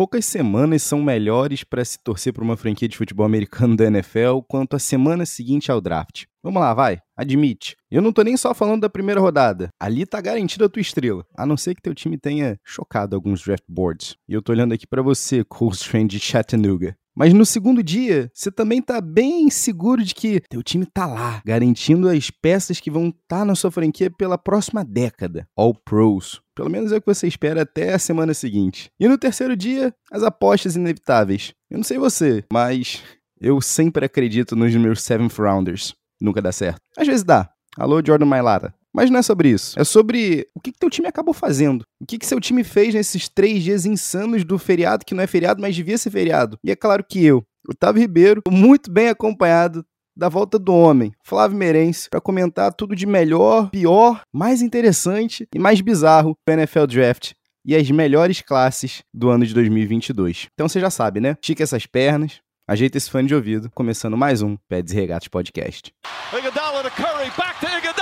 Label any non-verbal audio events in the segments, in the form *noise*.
Poucas semanas são melhores para se torcer para uma franquia de futebol americano da NFL quanto a semana seguinte ao draft. Vamos lá, vai. Admite. Eu não tô nem só falando da primeira rodada. Ali tá garantida a tua estrela. A não ser que teu time tenha chocado alguns draft boards. E eu tô olhando aqui para você, Cold de Chattanooga. Mas no segundo dia, você também tá bem seguro de que teu time tá lá, garantindo as peças que vão estar tá na sua franquia pela próxima década. All Pros. Pelo menos é o que você espera até a semana seguinte. E no terceiro dia, as apostas inevitáveis. Eu não sei você, mas eu sempre acredito nos meus seventh rounders. Nunca dá certo. Às vezes dá. Alô, Jordan Mailata. Mas não é sobre isso. É sobre o que, que teu time acabou fazendo. O que, que seu time fez nesses três dias insanos do feriado, que não é feriado, mas devia ser feriado. E é claro que eu, Otávio Ribeiro, muito bem acompanhado da volta do homem, Flávio Merense, para comentar tudo de melhor, pior, mais interessante e mais bizarro do NFL Draft e as melhores classes do ano de 2022. Então você já sabe, né? Estica essas pernas, ajeita esse fone de ouvido, começando mais um Peds e Regatas Podcast. Iguodala Curry, back to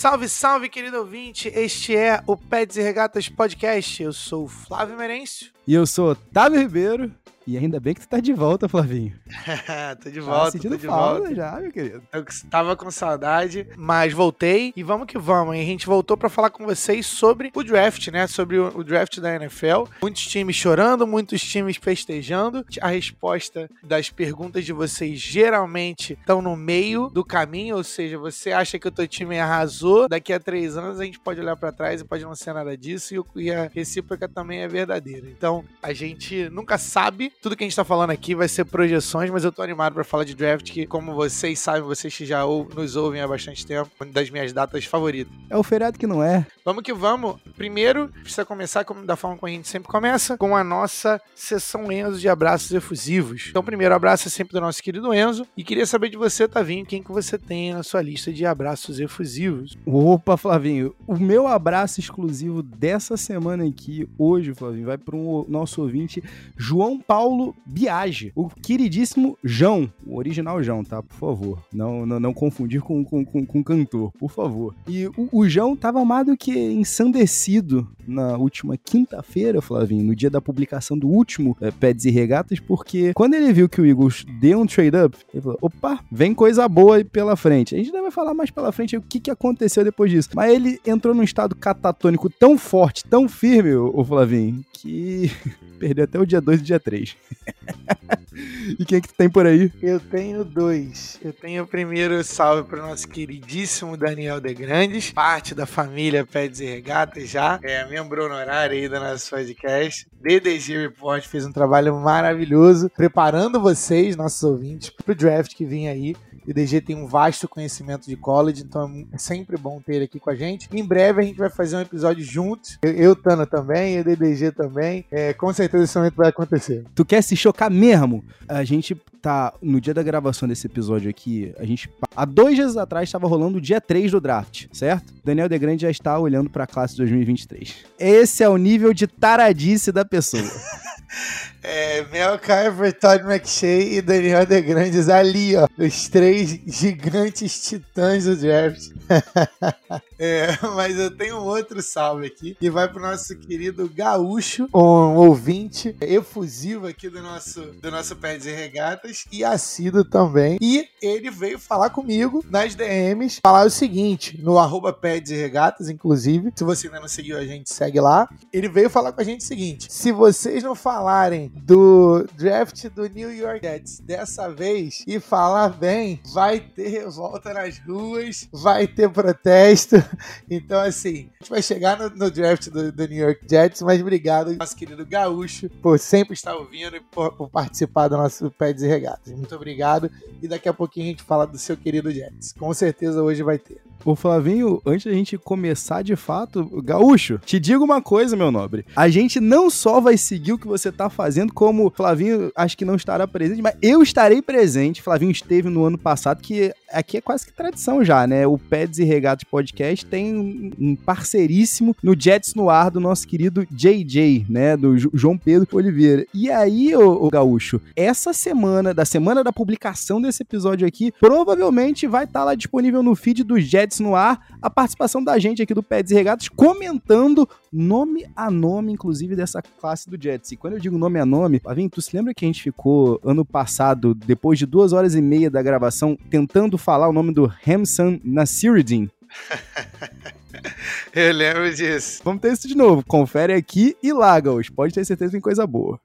Salve, salve, querido ouvinte! Este é o Pets e Regatas Podcast. Eu sou o Flávio Merencio. E eu sou Otávio Ribeiro. E ainda bem que tu tá de volta, Flavinho. *laughs* tô de volta, tá sentindo tô de falta volta. já, meu querido. Eu tava com saudade, mas voltei e vamos que vamos. E a gente voltou para falar com vocês sobre o draft, né? Sobre o, o, draft da NFL. Muitos times chorando, muitos times festejando. A resposta das perguntas de vocês geralmente estão no meio do caminho, ou seja, você acha que o teu time arrasou, daqui a três anos a gente pode olhar para trás e pode não ser nada disso, e a recíproca também é verdadeira. Então, a gente nunca sabe tudo que a gente tá falando aqui vai ser projeções, mas eu tô animado para falar de draft, que, como vocês sabem, vocês que já ou, nos ouvem há bastante tempo, uma das minhas datas favoritas. É o feriado que não é. Vamos que vamos. Primeiro, precisa começar como, da forma como a gente sempre começa, com a nossa sessão Enzo de abraços efusivos. Então, primeiro abraço é sempre do nosso querido Enzo. E queria saber de você, Tavinho, quem que você tem na sua lista de abraços efusivos. Opa, Flavinho. O meu abraço exclusivo dessa semana aqui, hoje, Flavinho, vai para o nosso ouvinte, João Paulo Paulo Biage, o queridíssimo João, o original João, tá? Por favor. Não, não, não confundir com, com, com, com cantor, por favor. E o, o João tava amado que ensandecido na última quinta-feira, Flavinho, no dia da publicação do último é, e Regatas, porque quando ele viu que o Eagles deu um trade-up, ele falou: opa, vem coisa boa aí pela frente. A gente vai falar mais pela frente o que, que aconteceu depois disso. Mas ele entrou num estado catatônico tão forte, tão firme, o, o Flavinho, que *laughs* perdeu até o dia 2 e dia 3. *laughs* e quem é que tu tem por aí? Eu tenho dois. Eu tenho o primeiro salve para o nosso queridíssimo Daniel De Grandes, parte da família Pets e Regatas já, é membro honorário aí do nosso podcast. DDG Report fez um trabalho maravilhoso preparando vocês, nossos ouvintes, para o draft que vem aí. O DG tem um vasto conhecimento de college, então é sempre bom ter ele aqui com a gente. Em breve a gente vai fazer um episódio juntos. Eu, eu Tana também, o DDG também. É, com certeza esse momento vai acontecer. Tu quer se chocar mesmo? A gente tá no dia da gravação desse episódio aqui, a gente há dois dias atrás estava rolando o dia 3 do draft, certo? Daniel De Grande já está olhando para a classe 2023. Esse é o nível de taradice da pessoa. *laughs* É, Mel Kiper, Todd McShay e Daniel De Grandes ali, ó. Os três gigantes titãs do draft. *laughs* é, mas eu tenho outro salve aqui, que vai pro nosso querido Gaúcho, um ouvinte efusivo aqui do nosso, do nosso Pés e Regatas, e assíduo também. E ele veio falar comigo nas DMs, falar o seguinte, no arroba e Regatas, inclusive. Se você ainda não seguiu a gente, segue lá. Ele veio falar com a gente o seguinte: se vocês não falarem do draft do New York Jets dessa vez e falar bem, vai ter revolta nas ruas, vai ter protesto. *laughs* Então, assim, a gente vai chegar no, no draft do, do, New York Jets, mas obrigado, nosso querido Gaúcho, por sempre estar ouvindo e por, por participar do nosso Peds e Regatas. Muito obrigado. E daqui a pouquinho a gente fala do seu querido Jets. Com certeza hoje vai ter. Ô Flavinho, antes da gente começar de fato, Gaúcho, te digo uma coisa, meu nobre. A gente não só vai seguir o que você tá fazendo, como Flavinho acho que não estará presente, mas eu estarei presente. Flavinho esteve no ano passado, que aqui é quase que tradição já, né? O Peds e Regatos Podcast tem um parceiríssimo no Jets no ar do nosso querido JJ, né? Do João Pedro Oliveira. E aí, ô Gaúcho, essa semana, da semana da publicação desse episódio aqui, provavelmente vai estar tá lá disponível no feed do Jets no ar a participação da gente aqui do Peds e Regatos comentando nome a nome, inclusive, dessa classe do Jets. E quando eu digo nome a nome, Pavim, tu se lembra que a gente ficou ano passado, depois de duas horas e meia da gravação, tentando falar o nome do Hamsan Nasiruddin? *laughs* eu lembro disso. Vamos ter isso de novo. Confere aqui e Gaúcho. Pode ter certeza que tem coisa boa.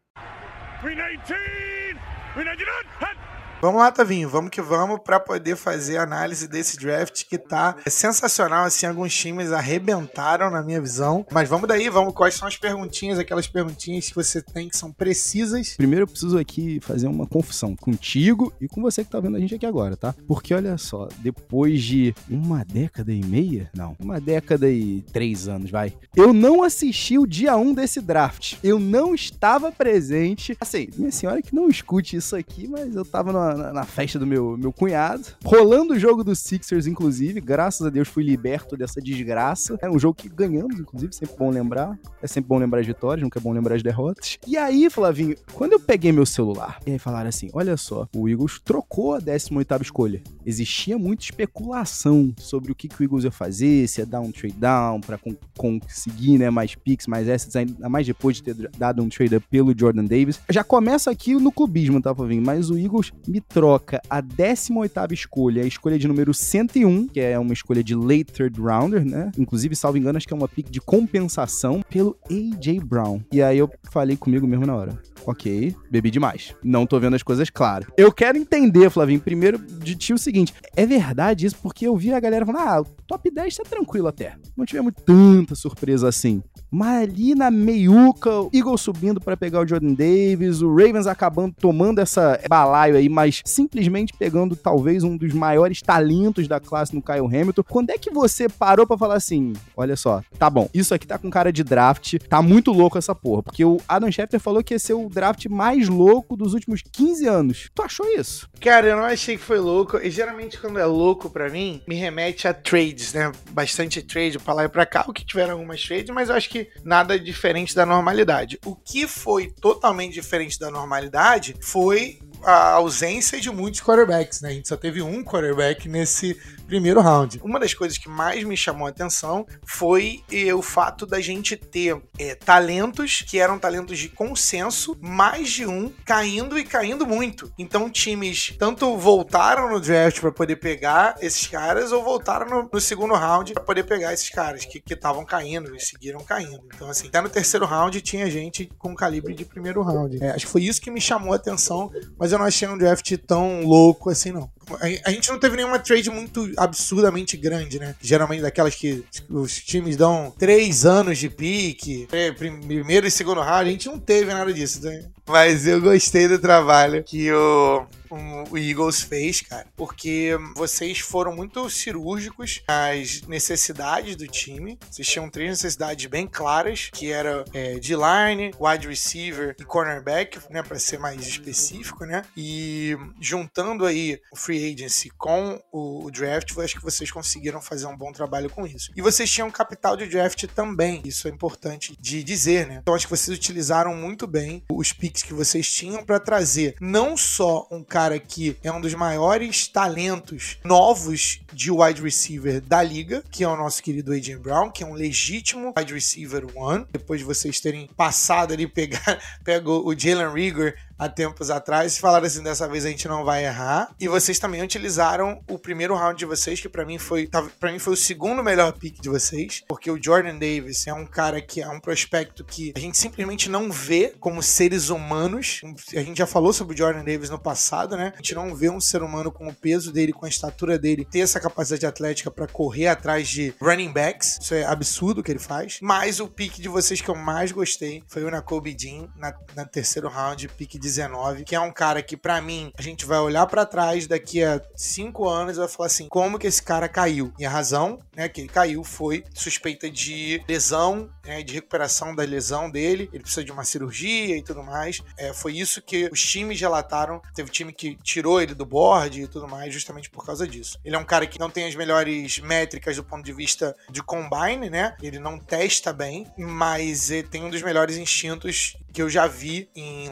319! 319! Vamos lá, Tavinho, vamos que vamos para poder fazer a análise desse draft que tá sensacional, assim, alguns times arrebentaram na minha visão. Mas vamos daí, vamos, quais são as perguntinhas, aquelas perguntinhas que você tem que são precisas. Primeiro eu preciso aqui fazer uma confusão contigo e com você que tá vendo a gente aqui agora, tá? Porque olha só, depois de uma década e meia, não, uma década e três anos, vai, eu não assisti o dia 1 um desse draft. Eu não estava presente. Assim, minha senhora que não escute isso aqui, mas eu tava numa na, festa do meu, meu cunhado. Rolando o jogo dos Sixers, inclusive. Graças a Deus fui liberto dessa desgraça. É um jogo que ganhamos, inclusive, sempre bom lembrar. É sempre bom lembrar as vitórias, nunca é bom lembrar as derrotas. E aí, Flavinho, quando eu peguei meu celular, e aí falaram assim: olha só, o Eagles trocou a 18 escolha. Existia muita especulação sobre o que, que o Eagles ia fazer, se ia dar um trade down pra con conseguir né, mais picks, mais assets, ainda mais depois de ter dado um trade pelo Jordan Davis. Já começa aqui no clubismo, tá, Flavinho? Mas o Eagles me troca a 18ª escolha, a escolha de número 101, que é uma escolha de late third rounder, né? Inclusive, salvo engano, acho que é uma pick de compensação pelo AJ Brown. E aí eu falei comigo mesmo na hora. Ok, bebi demais. Não tô vendo as coisas claras. Eu quero entender, Flavinho, primeiro de ti o seguinte: é verdade isso? Porque eu vi a galera falando, ah, o top 10 tá tranquilo até. Não tivemos tanta surpresa assim. Mas ali na meiuca, o Eagles subindo para pegar o Jordan Davis, o Ravens acabando tomando essa balaio aí, mas simplesmente pegando talvez um dos maiores talentos da classe no Kyle Hamilton. Quando é que você parou para falar assim, olha só, tá bom, isso aqui tá com cara de draft, tá muito louco essa porra, porque o Adam Schefter falou que ia ser o draft mais louco dos últimos 15 anos. Tu achou isso? Cara, eu não achei que foi louco, e geralmente quando é louco para mim, me remete a trades, né? Bastante trade pra lá e pra cá, o que tiveram algumas trades, mas eu acho que nada diferente da normalidade. O que foi totalmente diferente da normalidade foi a ausência de muitos quarterbacks, né? A gente só teve um quarterback nesse primeiro round. Uma das coisas que mais me chamou a atenção foi o fato da gente ter eh, talentos que eram talentos de consenso, mais de um caindo e caindo muito. Então times tanto voltaram no draft para poder pegar esses caras ou voltaram no, no segundo round para poder pegar esses caras que estavam caindo e seguiram caindo. Então assim, até no terceiro round tinha gente com calibre de primeiro round. É, acho que foi isso que me chamou a atenção, mas eu não achei um draft tão louco assim não. A, gente não teve nenhuma trade muito absurdamente grande, né? Geralmente daquelas que os times dão três anos de pique, primeiro e segundo round, a gente não teve nada disso, né? Mas eu gostei do trabalho que o, o Eagles fez, cara, porque vocês foram muito cirúrgicos nas necessidades do time. Vocês tinham três necessidades bem claras, que era é, de line, wide receiver e cornerback, né, para ser mais específico, né? E juntando aí o free agency com o, draft, eu acho que vocês conseguiram fazer um bom trabalho com isso. E vocês tinham capital de draft também, isso é importante de dizer, né? Então acho que vocês utilizaram muito bem os picks que vocês tinham para trazer não só um cara que é um dos maiores talentos novos de wide receiver da liga, que é o nosso querido AJ Brown, que é um legítimo wide receiver one. Depois de vocês terem passado ali, pegar, *laughs* pegou o Jalen Rigor há tempos atrás, falaram assim, dessa vez a gente não vai errar. E vocês também utilizaram o primeiro round de vocês, que para mim foi, para mim foi o segundo melhor pick de vocês, porque o Jordan Davis é um cara que é um prospecto que a gente simplesmente não vê como seres humanos. A gente já falou sobre o Jordan Davis no passado, né? A gente não vê um ser humano com o peso dele, com a estatura dele, ter essa capacidade atlética para correr atrás de running backs. Isso é absurdo o que ele faz. Mas o pick de vocês que eu mais gostei foi o Nakobe Dean na, na terceiro round, pick de 2019, que é um cara que, para mim, a gente vai olhar para trás daqui a cinco anos e vai falar assim: como que esse cara caiu? E a razão né, que ele caiu foi suspeita de lesão, né, de recuperação da lesão dele. Ele precisa de uma cirurgia e tudo mais. É, foi isso que os times relataram. Teve time que tirou ele do board e tudo mais, justamente por causa disso. Ele é um cara que não tem as melhores métricas do ponto de vista de combine, né? Ele não testa bem, mas ele tem um dos melhores instintos que eu já vi em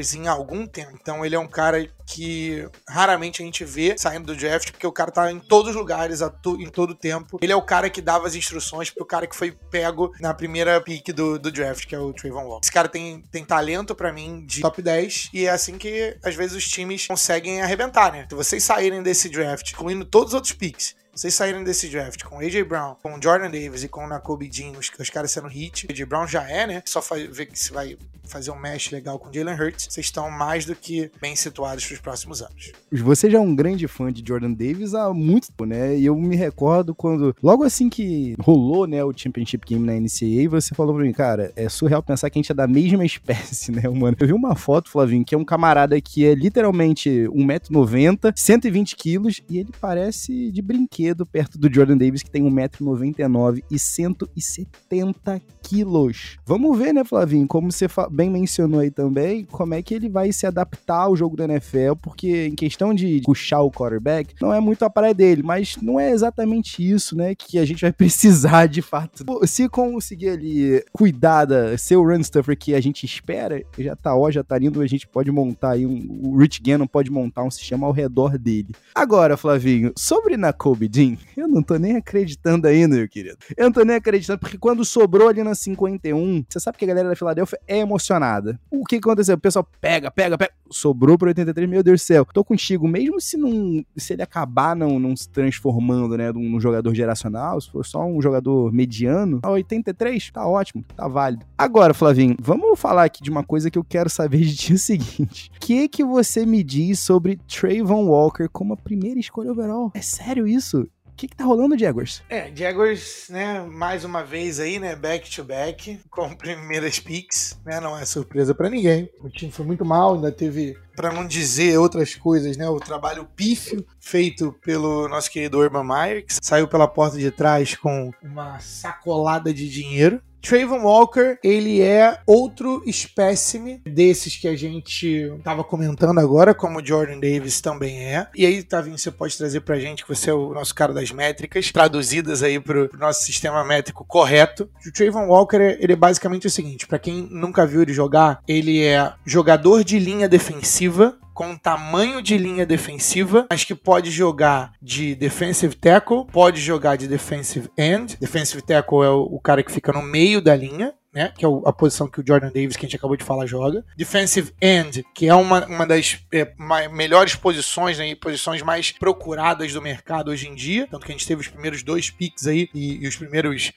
linebackers em algum tempo. Então ele é um cara que raramente a gente vê saindo do draft, porque o cara tá em todos os lugares, em todo tempo. Ele é o cara que dava as instruções pro cara que foi pego na primeira pick do, do draft, que é o Trayvon Walker. Esse cara tem, tem talento para mim de top 10 e é assim que às vezes os times conseguem arrebentar, né? Se vocês saírem desse draft, incluindo todos os outros picks, vocês saírem desse draft com AJ Brown, com Jordan Davis e com Nakobe Dean, os, os caras sendo hit, AJ Brown já é, né? Só ver que se vai fazer um mesh legal com Jalen Hurts, vocês estão mais do que bem situados para os próximos anos. Você já é um grande fã de Jordan Davis há muito tempo, né? E eu me recordo quando, logo assim que rolou, né, o Championship Game na NCAA, você falou pra mim, cara, é surreal pensar que a gente é da mesma *laughs* espécie, né, mano? Eu vi uma foto, Flavinho, que é um camarada que é literalmente 1,90m, 120 quilos, e ele parece de brinquedo perto do Jordan Davis, que tem 1,99m e 170 quilos. Vamos ver, né, Flavinho, como você bem mencionou aí também, como é que ele vai se adaptar ao jogo da NFL, porque em questão de puxar o quarterback, não é muito a praia dele, mas não é exatamente isso, né, que a gente vai *laughs* precisar de fato. Se conseguir ali cuidar da ser o run stuffer que a gente espera, já tá ó, já tá lindo, a gente pode montar aí um, o Rich Gannon pode montar um sistema ao redor dele. Agora, Flavinho, sobre na Kobe Eu não tô nem acreditando ainda, meu querido. Eu não tô nem acreditando, porque quando sobrou ali na 51, você sabe que a galera da Filadélfia é emocionada. O que aconteceu? O pessoal pega, pega, pega. Sobrou para 83, meu Deus do céu. Tô contigo, mesmo se não. Se ele acabar não, não se transformando, né, num jogador geracional, se for só um jogador mediano, a 83 tá ótimo, tá válido. Agora, Flavinho, vamos falar aqui de uma coisa que eu quero saber de ti é o seguinte: o que que você me diz sobre Trayvon Walker como a primeira escolha overall? É sério isso? Que, que tá rolando, Jaguars? É, Jaguars, né, mais uma vez aí, né, back to back, com *laughs* primeiras picks, né, não é surpresa para ninguém. O time foi muito mal, ainda teve, para não dizer outras coisas, né, o trabalho pífio feito pelo nosso querido Urban Meyer, que saiu pela porta de trás com uma sacolada de dinheiro, Trayvon Walker, ele é outro espécime desses que a gente tava comentando agora, como Jordan Davis também é. E aí, Tavinho, você pode trazer pra gente, que você é o nosso cara das métricas, traduzidas aí pro, pro nosso sistema métrico correto. O Trayvon Walker, ele é basicamente o seguinte, para quem nunca viu ele jogar, ele é jogador de linha defensiva, com tamanho de linha defensiva, mas que pode jogar de defensive tackle, pode jogar de defensive end. Defensive tackle é o, o cara que fica no meio da linha né? Que é a posição que o Jordan Davis, que a gente acabou de falar, joga. Defensive end, que é uma, uma das é, melhores posições, né? posições mais procuradas do mercado hoje em dia. Tanto que a gente teve os primeiros dois picks aí e, e os primeiros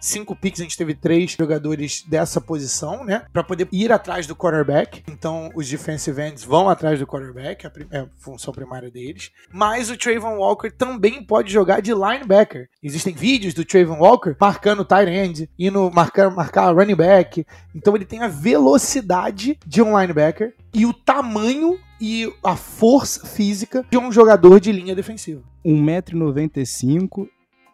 cinco picks, a gente teve três jogadores dessa posição, né? Para poder ir atrás do quarterback. Então, os defensive ends vão atrás do quarterback, a, é a função primária deles. Mas o Trayvon Walker também pode jogar de linebacker. Existem vídeos do Trayvon Walker marcando tight end, indo marcar, marcar running back. Então ele tem a velocidade de um linebacker e o tamanho e a força física de um jogador de linha defensiva. 1,95m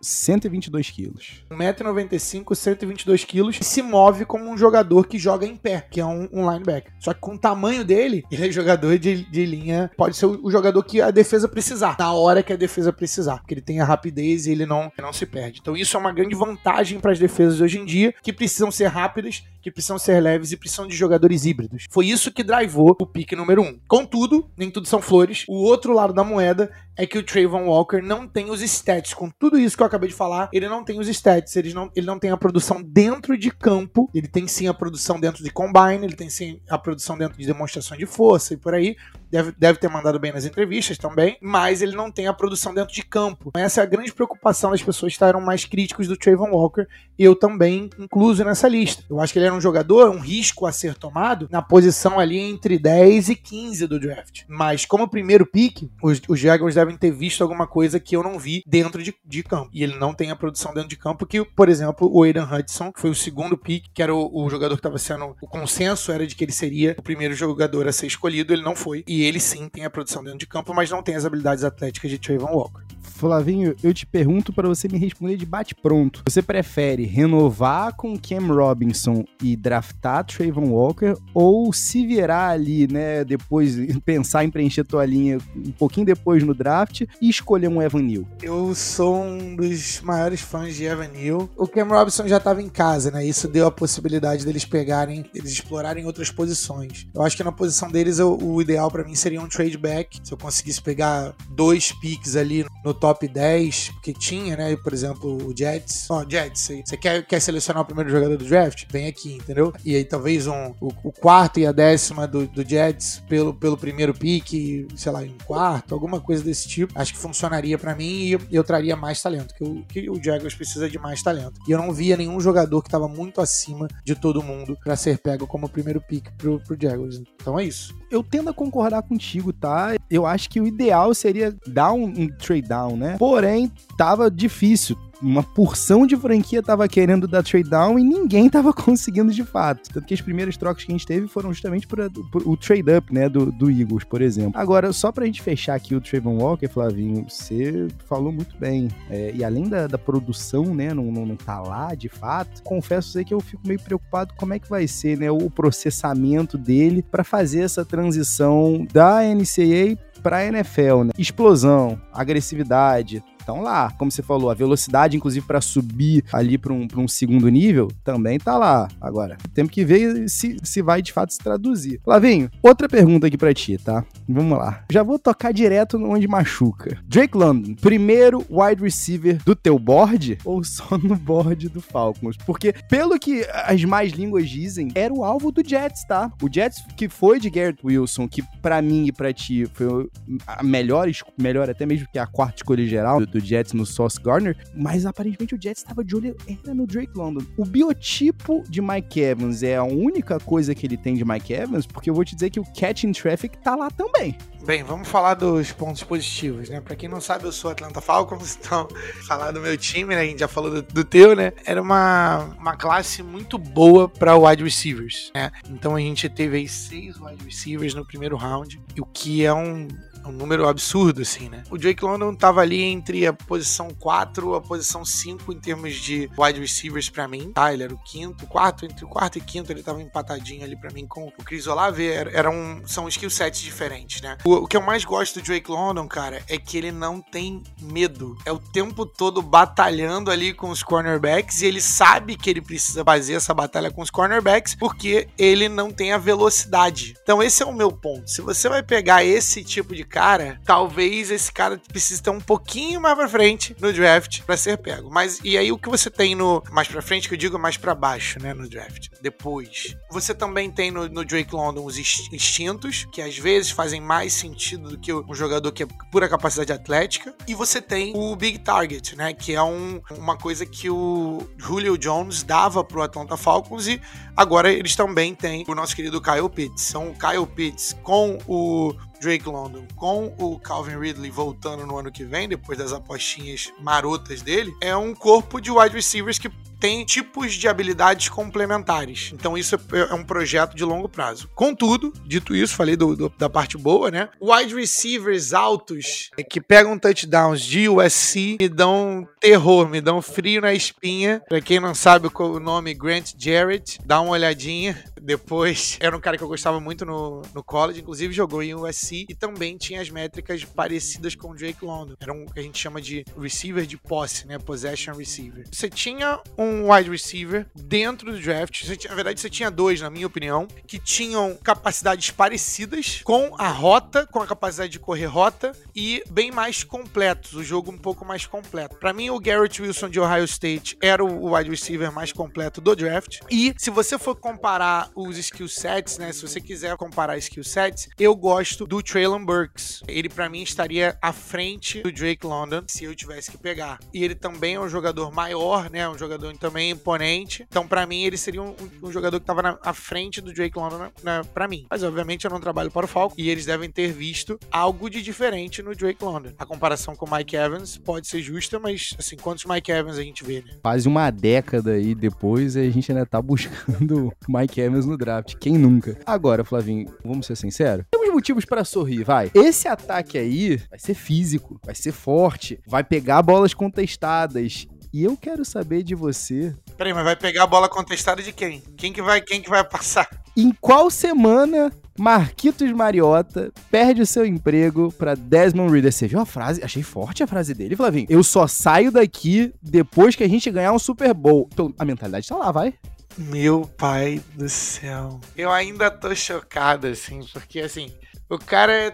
122 quilos. 1,95m, 122 quilos, se move como um jogador que joga em pé, que é um, um linebacker. Só que com o tamanho dele, *laughs* ele é jogador de, de linha, pode ser o, o, jogador que a defesa precisar, na hora que a defesa precisar, porque ele tem a rapidez e ele não, não se perde. Então isso é uma grande vantagem para as defesas hoje em dia, que precisam ser rápidas, que precisam ser leves e precisam de jogadores híbridos. Foi isso que drivou o pique número 1. Um. Contudo, nem tudo são flores. O outro lado da moeda é que o Trayvon Walker não tem os stats. Com tudo isso que eu acabei de falar, ele não tem os stats, ele não, ele não tem a produção dentro de campo, ele tem sim a produção dentro de combine, ele tem sim a produção dentro de demonstração de força e por aí. Deve, deve ter mandado bem nas entrevistas também, mas ele não tem a produção dentro de campo. Essa é a grande preocupação das pessoas que estarem mais críticos do Trayvon Walker, eu também incluso nessa lista. Eu acho que ele era um jogador, um risco a ser tomado na posição ali entre 10 e 15 do draft. Mas como primeiro pick, os, os Jaguars ter visto alguma coisa que eu não vi dentro de, de campo. E ele não tem a produção dentro de campo que, por exemplo, o Aidan Hudson, que foi o segundo pick, que era o, o jogador que estava sendo. O consenso era de que ele seria o primeiro jogador a ser escolhido, ele não foi. E ele sim tem a produção dentro de campo, mas não tem as habilidades atléticas de Trayvon Walker. Flavinho, eu te pergunto para você me responder de bate-pronto. Você prefere renovar com Cam Robinson e draftar Trayvon Walker ou se virar ali, né, depois *laughs* pensar em preencher tua linha um pouquinho depois no draft e escolher um Evan Neal? Eu sou um dos maiores fãs de Evan Neal. O Cam Robinson já estava em casa, né? Isso deu a possibilidade deles pegarem, eles explorarem outras posições. Eu acho que na posição deles o, o ideal para mim seria um trade back. Se eu conseguisse pegar dois picks ali no top 10, porque tinha, né? Por exemplo, o Jets. Ó, oh, Jets, você quer, quer selecionar o primeiro jogador do draft? Vem aqui, entendeu? E aí talvez um, o, o quarto e a décima do, do Jets pelo, pelo primeiro pick, sei lá, em quarto, alguma coisa desse tipo. Acho que funcionaria para mim e eu, eu, traria mais talento, que o, que o Jaguars precisa de mais talento. E eu não via nenhum jogador que estava muito acima de todo mundo para ser pego como primeiro pick pro, pro Jaguars. Então é isso. Eu tendo a concordar contigo, tá? Eu acho que o ideal seria dar um, um trade down, né? Porém, tava difícil uma porção de franquia tava querendo dar trade down e ninguém tava *laughs* conseguindo de fato. Tanto que as primeiras trocas que a gente teve foram justamente por, por o trade up, né, do, do, Eagles, por exemplo. Agora, só pra gente fechar aqui o Trayvon Walker, Flavinho, você falou muito bem. É, e além da, da produção, né, não, não, não tá lá de fato, confesso que eu fico meio preocupado como é que vai ser, né, o processamento dele para fazer essa transição da NCAA para NFL, né? Explosão, agressividade, estão lá. Como você falou, a velocidade, inclusive, para subir ali para um, um segundo nível, também tá lá. Agora, temos que ver se, se vai de fato se traduzir. Lavinho, outra pergunta aqui para ti, tá? Vamos lá. Já vou tocar direto onde machuca. Drake London, primeiro wide receiver do teu board *laughs* ou só no board do Falcons? Porque, pelo que as mais línguas dizem, era o alvo do Jets, tá? O Jets que foi de Garrett Wilson, que para mim e para ti foi a melhor, melhor até mesmo que a quarta escolha geral do Jets no Sauce Gardner, mas aparentemente o Jets estava de olho era no Drake London. O biotipo de Mike Evans é a única coisa que ele tem de Mike Evans, porque eu vou te dizer que o catch in traffic tá lá também. Bem, vamos falar dos pontos positivos, né? Pra quem não sabe, eu sou Atlanta Falcons, *laughs* então falar do meu time, né? A gente já falou do, do teu, né? Era uma, uma classe muito boa para wide receivers, né? Então a gente teve aí seis wide receivers no primeiro round, o que é um um número absurdo, assim, né? O Drake London tava ali entre a posição 4 a posição 5 em termos de wide receivers para mim, tá? Ele era o quinto, quarto, entre o quarto e quinto ele tava empatadinho ali para mim com o Chris Olave, era, um, são skill sets diferentes, né? O, o, que eu mais gosto do Drake London, cara, é que ele não tem medo. É o tempo todo batalhando ali com os cornerbacks e ele sabe que ele precisa fazer essa batalha com os cornerbacks porque ele não tem a velocidade. Então esse é o meu ponto. Se você vai pegar esse tipo de cara, talvez esse cara precise ter um pouquinho mais pra frente no draft para ser pego. Mas e aí o que você tem no mais pra frente, que eu digo mais para baixo, né, no draft, depois. Você também tem no, no Drake London os instintos, que às vezes fazem mais sentido do que um jogador que é pura capacidade atlética. E você tem o Big Target, né, que é um, uma coisa que o Julio Jones dava pro Atlanta Falcons e agora eles também têm o nosso querido Kyle Pitts. São o Kyle Pitts com o Drake London com o Calvin Ridley voltando no ano que vem, depois das apostinhas marotas dele, é um corpo de wide receivers que tem tipos de habilidades complementares. Então isso é, é um projeto de longo prazo. Contudo, dito isso, falei do, do, da parte boa, né? Wide receivers altos que pegam touchdowns de USC me dão terror, me dão frio na espinha. Pra quem não sabe o nome Grant Jarrett, dá uma olhadinha. Depois, *laughs* era um cara que eu gostava muito no, no college, inclusive jogou em USC e também tinha as métricas parecidas com o Drake London. Era um que a gente chama de receiver de posse, né? Possession receiver. Você tinha um wide receiver dentro do draft. Você, na verdade, você tinha dois, na minha opinião, que tinham capacidades parecidas com a rota, com a capacidade de correr rota e bem mais completos, o jogo um pouco mais completo. Para mim, o Garrett Wilson de Ohio State era o wide receiver mais completo do draft. E se você for comparar os skill sets, né? Se você quiser comparar skill sets, eu gosto do Traylon Burks. Ele para mim estaria à frente do Drake London se eu tivesse que pegar. E ele também é um jogador maior, né? Um jogador também imponente. Então para mim ele seria um, um jogador que tava à frente do Drake London né, para mim. Mas obviamente eu não trabalho para o Falcon e eles devem ter visto algo de diferente no Drake London. A comparação com o Mike Evans pode ser justa, mas assim, quantos Mike Evans a gente vê, né? Quase uma década aí depois a gente ainda tá buscando *laughs* Mike Evans no draft. Quem nunca? Agora, Flavinho, vamos ser sinceros? Temos motivos para sorrir, vai. Esse ataque aí vai ser físico, vai ser forte, vai pegar bolas contestadas. E eu quero saber de você. Peraí, mas vai pegar a bola contestada de quem? Quem que vai, quem que vai passar? Em qual semana Marquitos Mariota perde o seu emprego para Desmond Reader. Você viu a frase? Achei forte a frase dele, Flavinho. Eu só saio daqui depois que a gente ganhar um Super Bowl. Então, a mentalidade tá lá, vai. Meu pai do céu. Eu ainda tô chocado, assim, porque assim, o cara é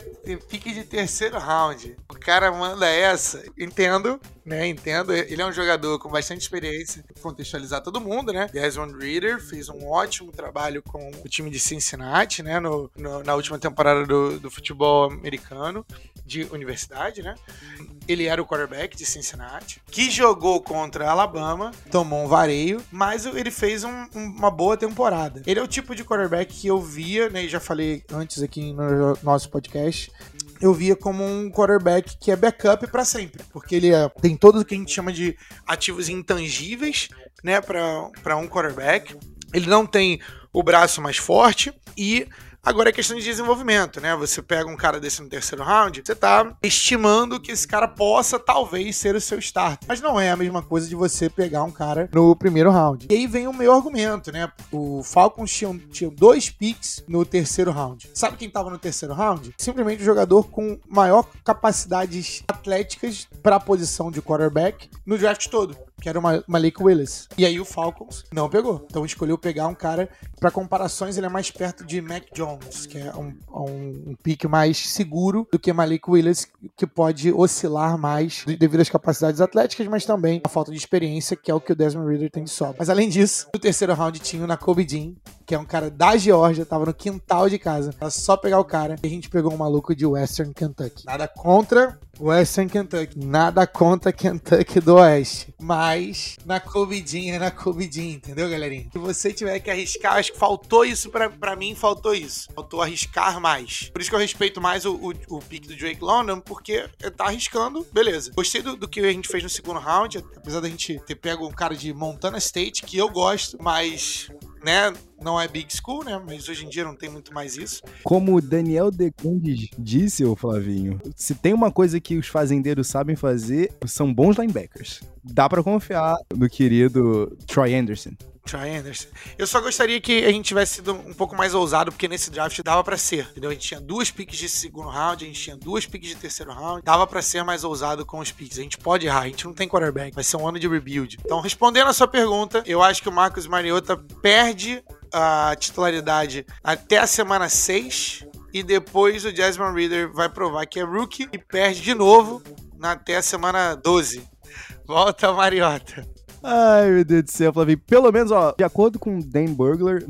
pique de terceiro round. O cara manda essa. Entendo, né? Entendo. Ele é um jogador com bastante experiência. Contextualizar todo mundo, né? Desmond Reader fez um ótimo trabalho com o time de Cincinnati, né? No, no, na última temporada do, do futebol americano de universidade, né? Ele era o quarterback de Cincinnati, que jogou contra Alabama, tomou um vareio, mas ele fez um, uma boa temporada. Ele é o tipo de quarterback que eu via, né? Já falei antes aqui no nosso podcast, eu via como um quarterback que é backup para sempre, porque ele é, tem todo o que a gente chama de ativos intangíveis, né, para um quarterback. Ele não tem o braço mais forte e Agora é questão de desenvolvimento, né? Você pega um cara desse no terceiro round, você tá estimando que esse cara possa talvez ser o seu starter. Mas não é a mesma coisa de você pegar um cara no primeiro round. E aí vem o meu argumento, né? O Falcons tinha, tinha dois picks no terceiro round. Sabe quem tava no terceiro round? Simplesmente o jogador com maior capacidades atléticas para a posição de quarterback no draft todo que era o Malik Willis. E aí o Falcons não pegou. Então escolheu pegar um cara, para comparações, ele é mais perto de Mac Jones, que é um, um, um pique mais seguro do que Malik Willis, que pode oscilar mais devido às capacidades atléticas, mas também a falta de experiência, que é o que o Desmond Reader tem de sobra. Mas além disso, no terceiro round tinha o Nakobe Dean, que é um cara da Geórgia, tava no quintal de casa. Era só pegar o cara e a gente pegou um maluco de Western Kentucky. Nada contra Western Kentucky. Nada contra Kentucky do Oeste. Mas na Covidinha, na Covidinha, entendeu, galerinha? Se você tiver que arriscar, acho que faltou isso pra, pra mim, faltou isso. Faltou arriscar mais. Por isso que eu respeito mais o, o, o pique do Drake London, porque tá arriscando, beleza. Gostei do, do que a gente fez no segundo round, apesar da gente ter pego um cara de Montana State, que eu gosto, mas né? Não é big school, né? Mas hoje em dia não tem muito mais isso. Como o Daniel Decondes disse, ô Flavinho, se tem uma coisa que os fazendeiros sabem fazer, são bons linebackers. Dá para confiar no querido Troy Anderson. Troy Anderson. Eu só gostaria que a gente tivesse sido um pouco mais ousado, porque nesse draft dava para ser, entendeu? A gente tinha duas picks de segundo round, a gente tinha duas picks de terceiro round, dava para ser mais ousado com os picks. A gente pode errar, a gente não tem quarterback, vai ser um ano de rebuild. Então, respondendo a sua pergunta, eu acho que o Marcos Mariota perde a titularidade até a semana 6 e depois o Jasmine Reader vai provar que é rookie e perde de novo até a semana 12. Volta, Mariota. Ai, meu Deus do céu, Flavinho. Pelo menos, ó, de acordo com o Dan Burglar,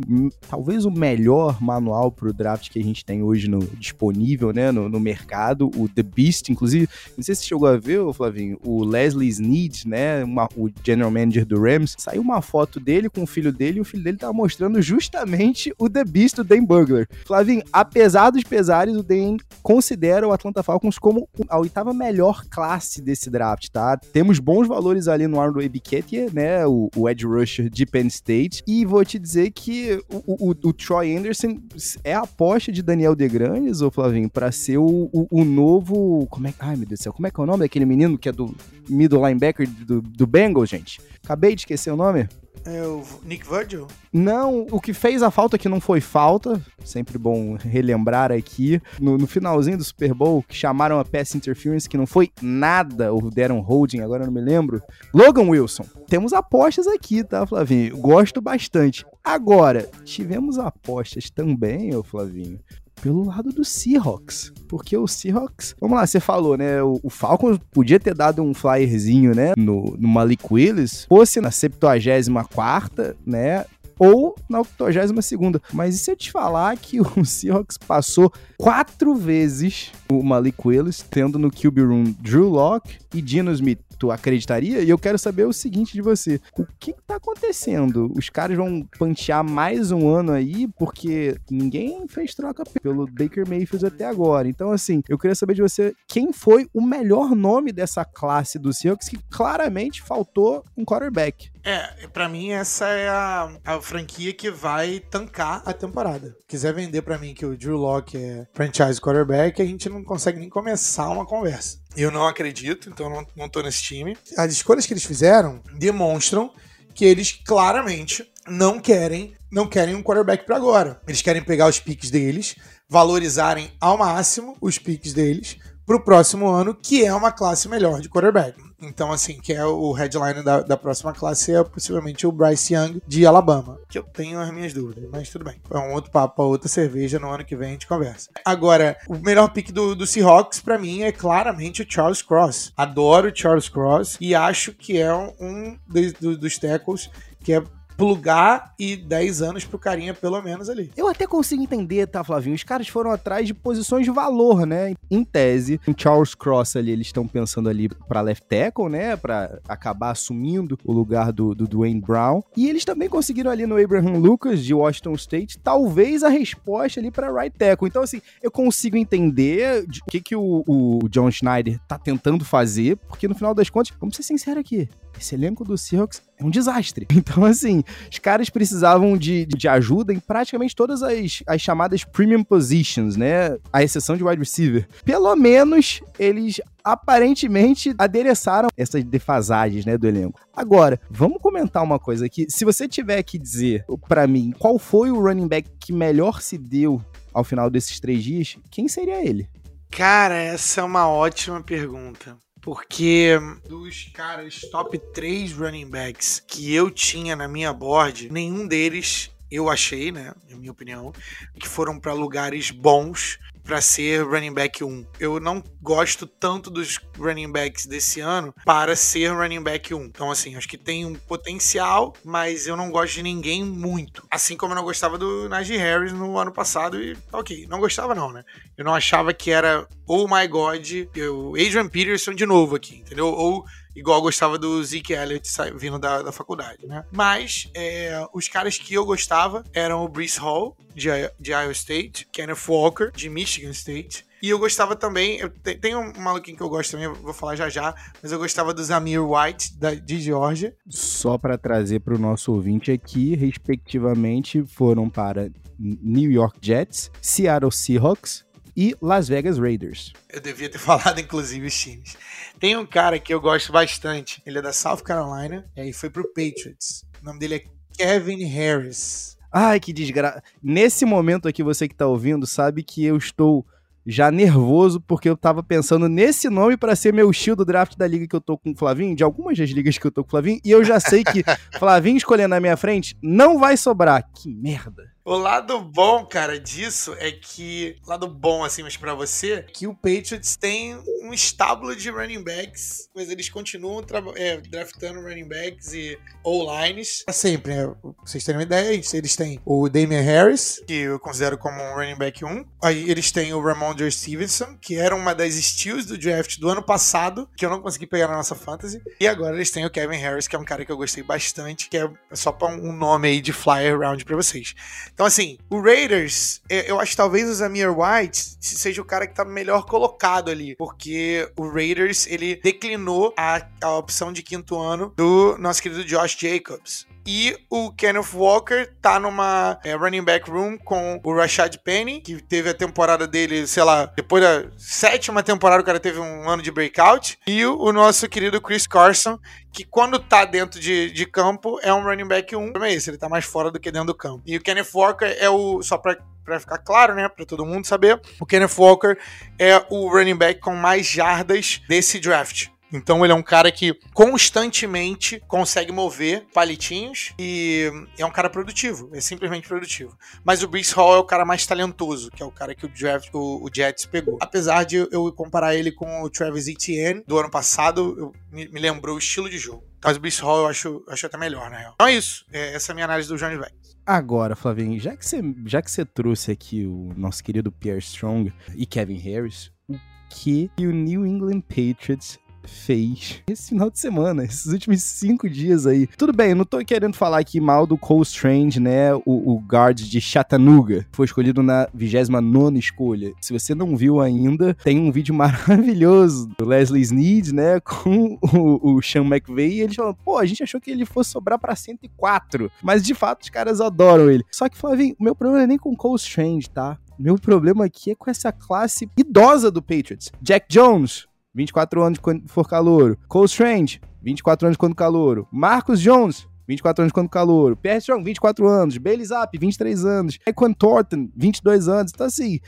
talvez o melhor manual pro draft que a gente tem hoje no, disponível, né, no, no mercado, o The Beast, inclusive, não sei se você chegou a ver, Flavinho, o Leslie Snead, né, uma, o general manager do Rams, saiu uma foto dele com o filho dele e o filho dele tava mostrando justamente o The Beast do Dan Burglar. Flavinho, apesar dos pesares, o Dan considera o Atlanta Falcons como a oitava melhor classe desse draft, tá? Temos bons valores ali no Arnold Ebiquet e né, o, o Edge Rusher de Penn State. E vou te dizer que o, o, o Troy Anderson é a aposta de Daniel DeGrandes, ô Flavinho, pra ser o, o, novo. Como é, ai, meu Deus do céu, como é que é o nome daquele menino que é do middle linebacker do, do Bengals, gente? Acabei de esquecer o nome. É o Nick Virgil? Não, o que fez a falta que não foi falta, sempre bom relembrar aqui, no, no, finalzinho do Super Bowl, que chamaram a pass interference, que não foi nada, ou deram holding, agora não me lembro. Logan Wilson. Temos apostas aqui, tá, Flavinho? Gosto bastante. Agora, tivemos apostas também, ô Flavinho, pelo lado do Seahawks. Porque o Seahawks, vamos lá, você falou, né? O, o Falcons podia ter dado um flyerzinho, né? No, no Malik Willis, fosse na 74, né? ou na 82 segunda. Mas e se eu te falar que *laughs* o Seahawks passou quatro vezes o Malik Willis, tendo no QB Room Drew Locke e Dino Smith? Tu acreditaria? E eu quero saber o seguinte de você. O que, que tá acontecendo? Os caras vão pantear mais um ano aí, porque ninguém fez troca pelo Baker Mayfield até agora. Então, assim, eu queria saber de você quem foi o melhor nome dessa classe do Seahawks que claramente faltou um quarterback. É, para mim essa é a, a franquia que vai tancar a temporada. Quiser vender para mim que o Drew Locke é franchise quarterback, a gente não consegue nem começar uma conversa. Eu não acredito, então não, não tô nesse time. As escolhas que eles fizeram demonstram que eles claramente não querem não querem um quarterback para agora. Eles querem pegar os piques deles, valorizarem ao máximo os piques deles para o próximo ano, que é uma classe melhor de quarterback. Então, assim, que é o headline da, da próxima classe é possivelmente o Bryce Young de Alabama. Que eu tenho as minhas dúvidas, mas tudo bem. É um outro papo, outra cerveja. No ano que vem a gente conversa. Agora, o melhor pick do, do Seahawks, para mim, é claramente o Charles Cross. Adoro o Charles Cross e acho que é um dos, dos tackles que é plugar e 10 anos pro carinha, pelo menos ali. Eu até consigo entender, tá, Flavinho? Os caras foram atrás de posições de valor, né? Em tese, em Charles Cross ali, eles estão pensando ali pra left tackle, né? Pra acabar assumindo o lugar do, do Dwayne Brown. E eles também conseguiram ali no Abraham Lucas, de Washington State, talvez a resposta ali pra right tackle. Então, assim, eu consigo entender o que, que o, o John Schneider tá tentando fazer, porque no final das contas, vamos ser sinceros aqui, esse elenco do Seahawks é um desastre. *laughs* Então, assim, os caras precisavam de, de ajuda em praticamente todas as, as chamadas premium positions, né? A exceção de wide receiver. Pelo menos eles aparentemente adereçaram essas defasagens, né, do elenco. Agora, vamos comentar uma coisa aqui. Se você tiver que dizer para mim qual foi o running back que melhor se deu ao final desses três dias, quem seria ele? Cara, essa é uma ótima pergunta. Porque dos caras top 3 running backs que eu tinha na minha board, nenhum deles eu achei, né, na minha opinião, que foram para lugares bons para ser running back 1. Eu não gosto tanto dos running backs desse ano para ser running back 1. Então, assim, acho que tem um potencial, mas eu não gosto de ninguém muito. Assim como eu não gostava do Najee Harris no ano passado e, ok, não gostava não, né? Eu não achava que era, oh my god, o Adrian Peterson de novo aqui, entendeu? Ou igual gostava do Zeke Elliott vindo da, da faculdade, né? Mas é, os caras que eu gostava eram o Brees Hall, de, de Iowa State, Kenneth Walker, de Michigan State, e eu gostava também, eu te, tem um maluquinho que eu gosto também, vou falar já já, mas eu gostava do Zamir White, da, de Georgia. Só para trazer para o nosso ouvinte aqui, respectivamente, foram para New York Jets, Seattle Seahawks, e Las Vegas Raiders. Eu devia ter *laughs* falado, inclusive, os times. Tem um cara que eu gosto bastante. Ele é da South Carolina e aí foi pro Patriots. O nome dele é Kevin Harris. Ai, que desgraça. Nesse momento aqui, você que tá ouvindo, sabe que eu estou já nervoso porque eu tava pensando nesse nome para ser meu estilo do draft da liga que eu tô com o Flavinho, de algumas das ligas que eu tô com o Flavinho, e eu já sei que *laughs* Flavinho escolhendo na minha frente não vai sobrar. Que merda. O lado bom, cara, disso é que. Lado bom, assim, mas pra você, que o Patriots tem um estábulo de running backs, mas eles continuam é, draftando running backs e O-lines. Sempre, né? Pra vocês terem uma ideia, eles têm o Damian Harris, que eu considero como um running back 1. Aí eles têm o Ramondre Stevenson, que era uma das steals do draft do ano passado, que eu não consegui pegar na nossa fantasy. E agora eles têm o Kevin Harris, que é um cara que eu gostei bastante, que é só pra um nome aí de flyer round pra vocês. Então, assim, o Raiders, eu acho que talvez o Zamir White seja o cara que tá melhor colocado ali, porque o Raiders, ele declinou a, a opção de quinto ano do nosso querido Josh Jacobs. E o Kenneth Walker tá numa é, running back room com o Rashad Penny, que teve a temporada dele, sei lá, depois da sétima temporada o cara teve um ano de breakout. E o, nosso querido Chris Carson, que quando tá dentro de, de campo é um running back 1. É esse, ele tá mais fora do que dentro do campo. E o Kenneth Walker é o, só pra para ficar claro, né, para todo mundo saber, o Kenneth Walker é o running back com mais jardas desse draft. Então ele é um cara que constantemente consegue mover palitinhos e é um cara produtivo, é simplesmente produtivo. Mas o Brees Hall é o cara mais talentoso, que é o cara que o, draft, o, o Jets pegou. Apesar de eu comparar ele com o Travis Etienne do ano passado, eu, me, me, lembrou o estilo de jogo. Mas o Brees Hall eu acho, acho até melhor, na real. Então é isso. É, essa é a minha análise do Johnny Beck. Agora, Flavinho, já que você já que você trouxe aqui o nosso querido Pierre Strong e Kevin Harris, o que o New England Patriots fez esse final de semana, esses últimos cinco dias aí. Tudo bem, não tô querendo falar aqui mal do Cole Strange, né? O, o guard de Chattanooga. Foi escolhido na 29 escolha. Se você não viu ainda, tem um vídeo *laughs* maravilhoso do Leslie Snead, né? Com o, o Sean McVay. E eles falam, pô, a gente achou que ele fosse sobrar pra 104. Mas de fato, os caras adoram ele. Só que, Flavinho, o meu problema é nem com Cole Strange, tá? Meu problema aqui é com essa classe idosa do Patriots. Jack Jones, 24 anos quando for calouro. Cole Strange, 24 anos quando calouro. Marcus Jones, 24 anos quando calouro. Pierre Strong, 24 anos. Bailey Zapp, 23 anos. Equan Thornton, 22 anos. Então, assim,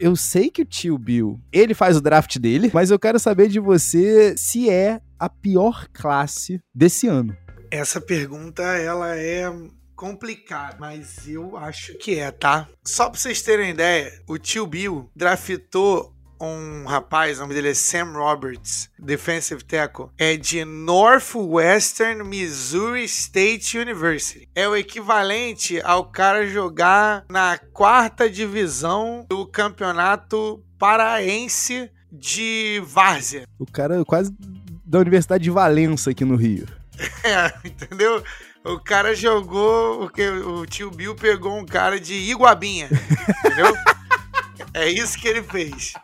eu sei que o tio Bill, ele faz o draft dele, mas eu quero saber de você se é a pior classe desse ano. Essa pergunta, ela é complicada, mas eu acho que é, tá? Só pra vocês terem ideia, o tio Bill draftou um rapaz, o nome dele é Sam Roberts, defensive tackle, é de Northwestern Missouri State University. É o equivalente ao cara jogar na quarta divisão do campeonato paraense de várzea. O cara quase da Universidade de Valença aqui no Rio. *laughs* É, entendeu? O cara jogou, porque o tio Bill pegou um cara de Iguabinha, entendeu? *laughs* é isso que ele fez.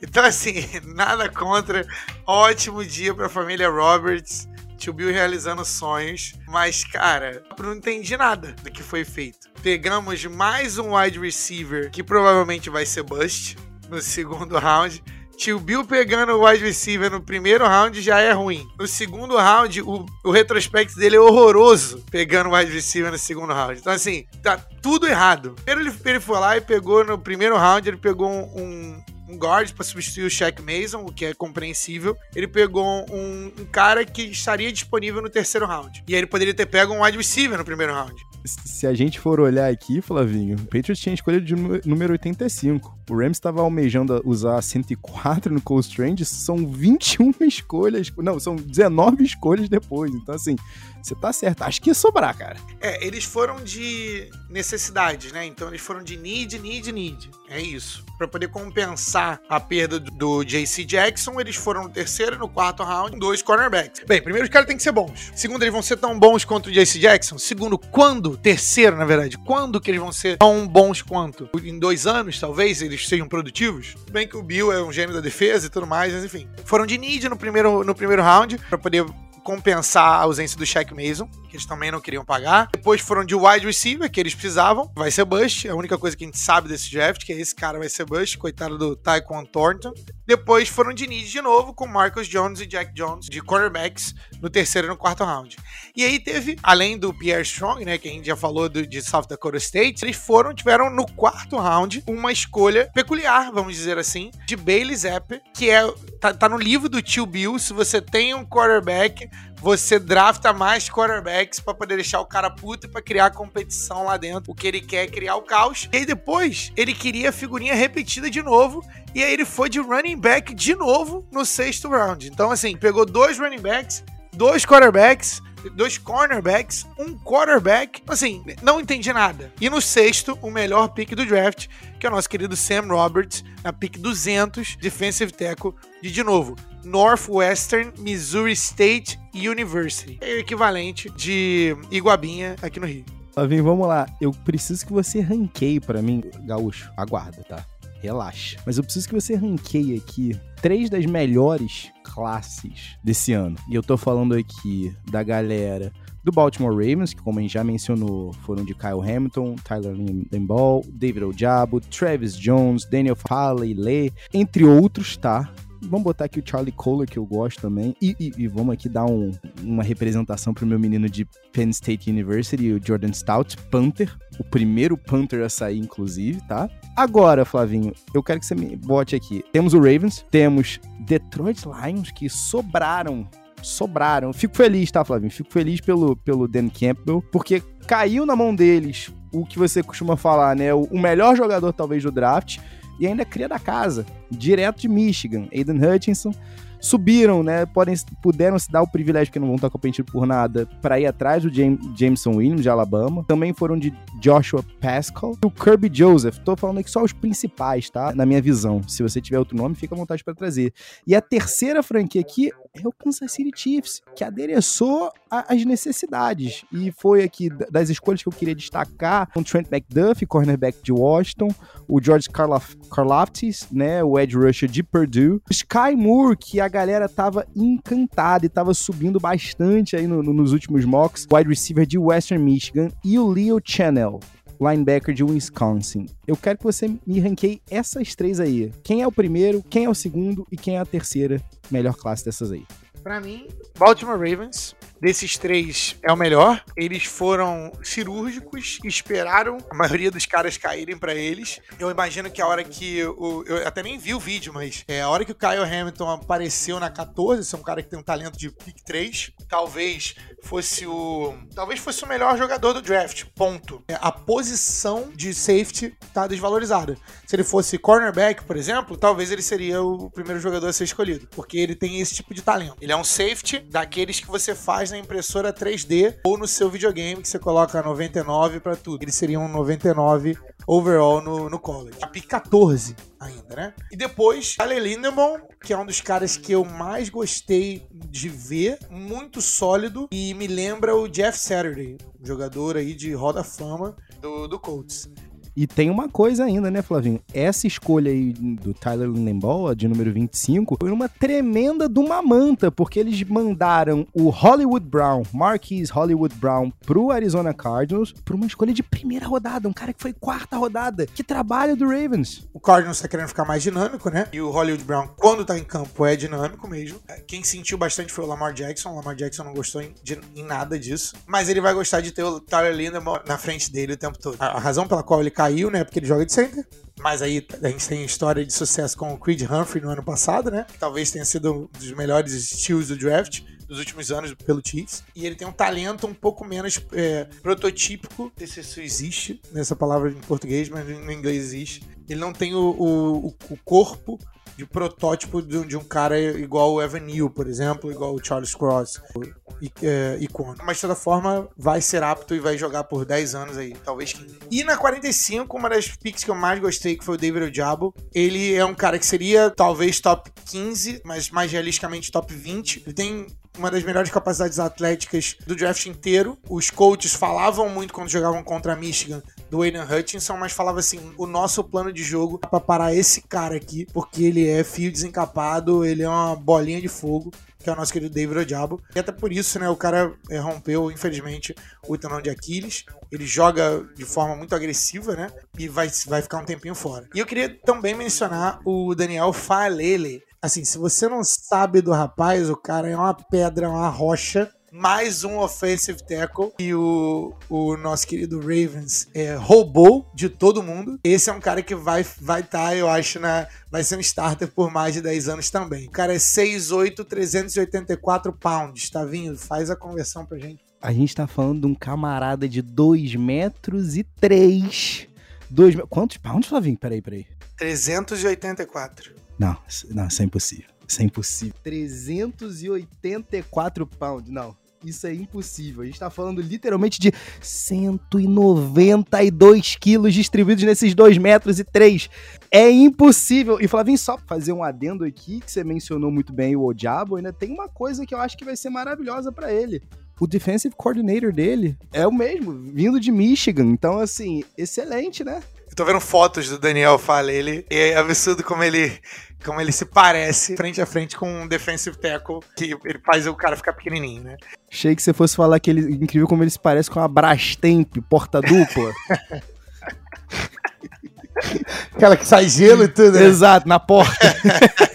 Então, assim, *laughs* nada contra. Ótimo dia pra família Roberts. Tio Bill realizando sonhos. Mas, cara, eu não entendi nada do que foi feito. Pegamos mais um wide receiver que provavelmente vai ser bust no segundo round. Tio Bill pegando o wide receiver no primeiro round já é ruim. No segundo round, o, o retrospecto dele é horroroso, pegando o wide receiver no segundo round. Então, assim, tá tudo errado. Primeiro ele, ele foi lá e pegou no primeiro round, ele pegou um, um guard para substituir o Shaq Mason, o que é compreensível. Ele pegou um, um, cara que estaria disponível no terceiro round. E aí ele poderia ter pego um wide receiver no primeiro round. Se a gente for olhar aqui, Flavinho, o Patriots tinha escolha de número 85. O Rams estava almejando usar 104 no Cole Strange, são 21 *laughs* escolhas, não, são 19 escolhas depois. Então, assim, você tá certo. Acho que ia sobrar, cara. É, eles foram de necessidades, né? Então eles foram de need, need, need. É isso. Para poder compensar a perda do, JC Jackson, eles foram no terceiro e no quarto round, dois cornerbacks. Bem, primeiro os caras têm que ser bons. Segundo, eles vão ser tão bons quanto o JC Jackson. Segundo, quando? Terceiro, na verdade, quando que eles vão ser tão bons quanto? Em dois anos, talvez, eles sejam produtivos? Bem que o Bill é um gênio da defesa e tudo mais, mas enfim. Foram de need no primeiro, no primeiro round para poder compensar a ausência do Shaq Mason, que eles também não queriam pagar. Depois foram de wide receiver, que eles precisavam. Vai ser bust. É a única coisa que a gente sabe desse draft, que é esse cara vai ser bust. Coitado do Tyquan Thornton. Depois foram de need de novo, com Marcus Jones e Jack Jones, de cornerbacks, no terceiro e no quarto round. E aí teve, além do Pierre Strong, né, que a gente já falou do, de South Dakota State, eles foram, tiveram no quarto round uma escolha peculiar, vamos dizer assim, de Bailey Zapp, que é, tá, tá no livro do tio Bill, se você tem um quarterback, você drafta mais quarterbacks para poder deixar o cara puto e pra criar competição lá dentro. O que ele quer é criar o caos. E aí depois, ele queria a figurinha repetida de novo. E aí ele foi de running back de novo no sexto round. Então, assim, pegou dois running backs, dois quarterbacks, dois cornerbacks, um quarterback. Assim, não entendi nada. E no sexto, o melhor pick do draft, que é o nosso querido Sam Roberts, na pick 200, defensive tackle, de de novo, Northwestern Missouri State University. É o equivalente de Iguabinha aqui no Rio. Flavinho, vamos lá. Eu preciso que você ranqueie para mim, Gaúcho. Aguarda, tá? Relaxa. Mas eu preciso que você ranqueie aqui três das melhores classes desse ano. E eu tô falando aqui da galera do Baltimore Ravens, que como a gente já mencionou, foram de Kyle Hamilton, Tyler Limbaugh, David Ojabo, Travis Jones, Daniel Lee, entre outros, tá? Vamos botar aqui o Charlie Kohler, que eu gosto também. E, e, e vamos aqui dar um, uma representação pro meu menino de Penn State University, o Jordan Stout, Panther. O primeiro Panther a sair, inclusive, tá? Agora, Flavinho, eu quero que você me bote aqui. Temos o Ravens, temos Detroit Lions, que sobraram sobraram. Fico feliz, tá, Flavinho? Fico feliz pelo, pelo Dan Campbell, porque caiu na mão deles o que você costuma falar, né? O, melhor jogador, talvez, do draft, e ainda cria da casa, direto de Michigan, Aiden Hutchinson subiram, né? Podem, puderam se dar o privilégio, porque não vão estar competindo por nada, para ir atrás do James, Jameson Williams de Alabama. Também foram de Joshua Pascal e o Kirby Joseph. Tô falando aqui só os principais, tá? Na minha visão. Se você tiver outro nome, fica à vontade para trazer. E a terceira franquia aqui é o Kansas City Chiefs, que adereçou as necessidades. E foi aqui das escolhas que eu queria destacar: o Trent McDuffie, cornerback de Washington, o George Karlaftis, né, o edge rusher de Purdue, Sky Moore, que a galera tava encantada e tava subindo bastante aí no, no, nos últimos mocks, wide receiver de Western Michigan, e o Leo Channel, linebacker de Wisconsin. Eu quero que você me ranqueie essas três aí. Quem é o primeiro, quem é o segundo e quem é a terceira melhor classe dessas aí? Para mim, Baltimore Ravens, desses três é o melhor. Eles foram cirúrgicos, esperaram a maioria dos caras caírem para eles. Eu imagino que a hora que o, eu até nem vi o vídeo, mas é a hora que o Kyle Hamilton apareceu na 14, esse é um cara que tem um talento de pick 3, talvez fosse o talvez fosse o melhor jogador do draft. Ponto. É, a posição de safety tá desvalorizada. Se ele fosse cornerback, por exemplo, talvez ele seria o primeiro jogador a ser escolhido, porque ele tem esse tipo de talento. Ele é um safety daqueles que você faz na impressora 3D ou no seu videogame que você coloca 99 para tudo. Ele seria um 99 overall no, no college. A pick 14 ainda, né? E depois, Ale Lindemann, que é um dos caras que eu mais gostei de ver, muito sólido e me lembra o Jeff Saturday, jogador aí de roda fama do, do Colts. E tem uma coisa ainda, né, Flavinho? Essa escolha aí do Tyler Lindenball, de número 25, foi uma tremenda de uma manta, porque eles mandaram o Hollywood Brown, Marquise Hollywood Brown, pro Arizona Cardinals, por uma escolha de primeira rodada, um cara que foi quarta rodada. Que trabalho do Ravens. O Cardinals tá querendo ficar mais dinâmico, né? E o Hollywood Brown, quando tá em campo, é dinâmico mesmo. Quem sentiu bastante foi o Lamar Jackson. O Lamar Jackson não gostou em, de, em nada disso. Mas ele vai gostar de ter o Tyler Lindenball na frente dele o tempo todo. A, a razão pela qual ele caiu, né? Porque ele joga de center. Mas aí a gente tem história de sucesso com o Creed Humphrey no ano passado, né? Que talvez tenha sido um dos melhores estilos do draft dos últimos anos pelo Chiefs. E ele tem um talento um pouco menos é, prototípico. Não sei se isso existe nessa palavra em português, mas no inglês existe. Ele não tem o, o, o corpo de protótipo de, de, um cara igual o Evan Neal, por exemplo, igual o Charles Cross e, é, e Mas de toda forma, vai ser apto e vai jogar por 10 anos aí, talvez 15. E na 45, uma das picks que eu mais gostei, que foi o David Ojabo, ele é um cara que seria talvez top 15, mas mais realisticamente top 20. Ele tem uma das melhores capacidades atléticas do draft inteiro. Os coaches falavam muito quando jogavam contra a Michigan do Aiden Hutchinson, mas falava assim: o nosso plano de jogo é pra parar esse cara aqui, porque ele é fio desencapado, ele é uma bolinha de fogo que é o nosso querido David Odiabo. E até por isso, né, o cara é, rompeu, infelizmente, o tendão de Aquiles. Ele joga de forma muito agressiva, né, e vai, vai ficar um tempinho fora. E eu queria também mencionar o Daniel Falele. Assim, se você não sabe do rapaz, o cara é uma pedra, uma rocha mais um offensive tackle e o, o nosso querido Ravens é, roubou de todo mundo. Esse é um cara que vai estar, vai tá, eu acho, na, vai ser um starter por mais de 10 anos também. O cara é 6'8", 384 pounds, tá vindo? Faz a conversão pra gente. A gente tá falando de um camarada de 2 metros e 3. 2, quantos pounds, Flavinho? Peraí, peraí. 384. Não, não, isso é impossível. Isso é impossível. 384 pounds. Não. Isso é impossível. A gente tá falando literalmente de 192 quilos distribuídos nesses 2 metros e 3. É impossível. E Flavinho, só fazer um adendo aqui, que você mencionou muito bem o Odiabo, ainda tem uma coisa que eu acho que vai ser maravilhosa para ele. O defensive coordinator dele é o mesmo, vindo de Michigan. Então, assim, excelente, né? Eu tô vendo fotos do Daniel Fale, ele é absurdo como ele como ele se parece frente a frente com um defensive tackle que ele faz o cara ficar pequenininho, né? Achei que você fosse falar que ele incrível como ele se parece com uma Brastemp porta dupla. *laughs* Aquela que sai gelo e tudo, né? Exato, na porta. *laughs*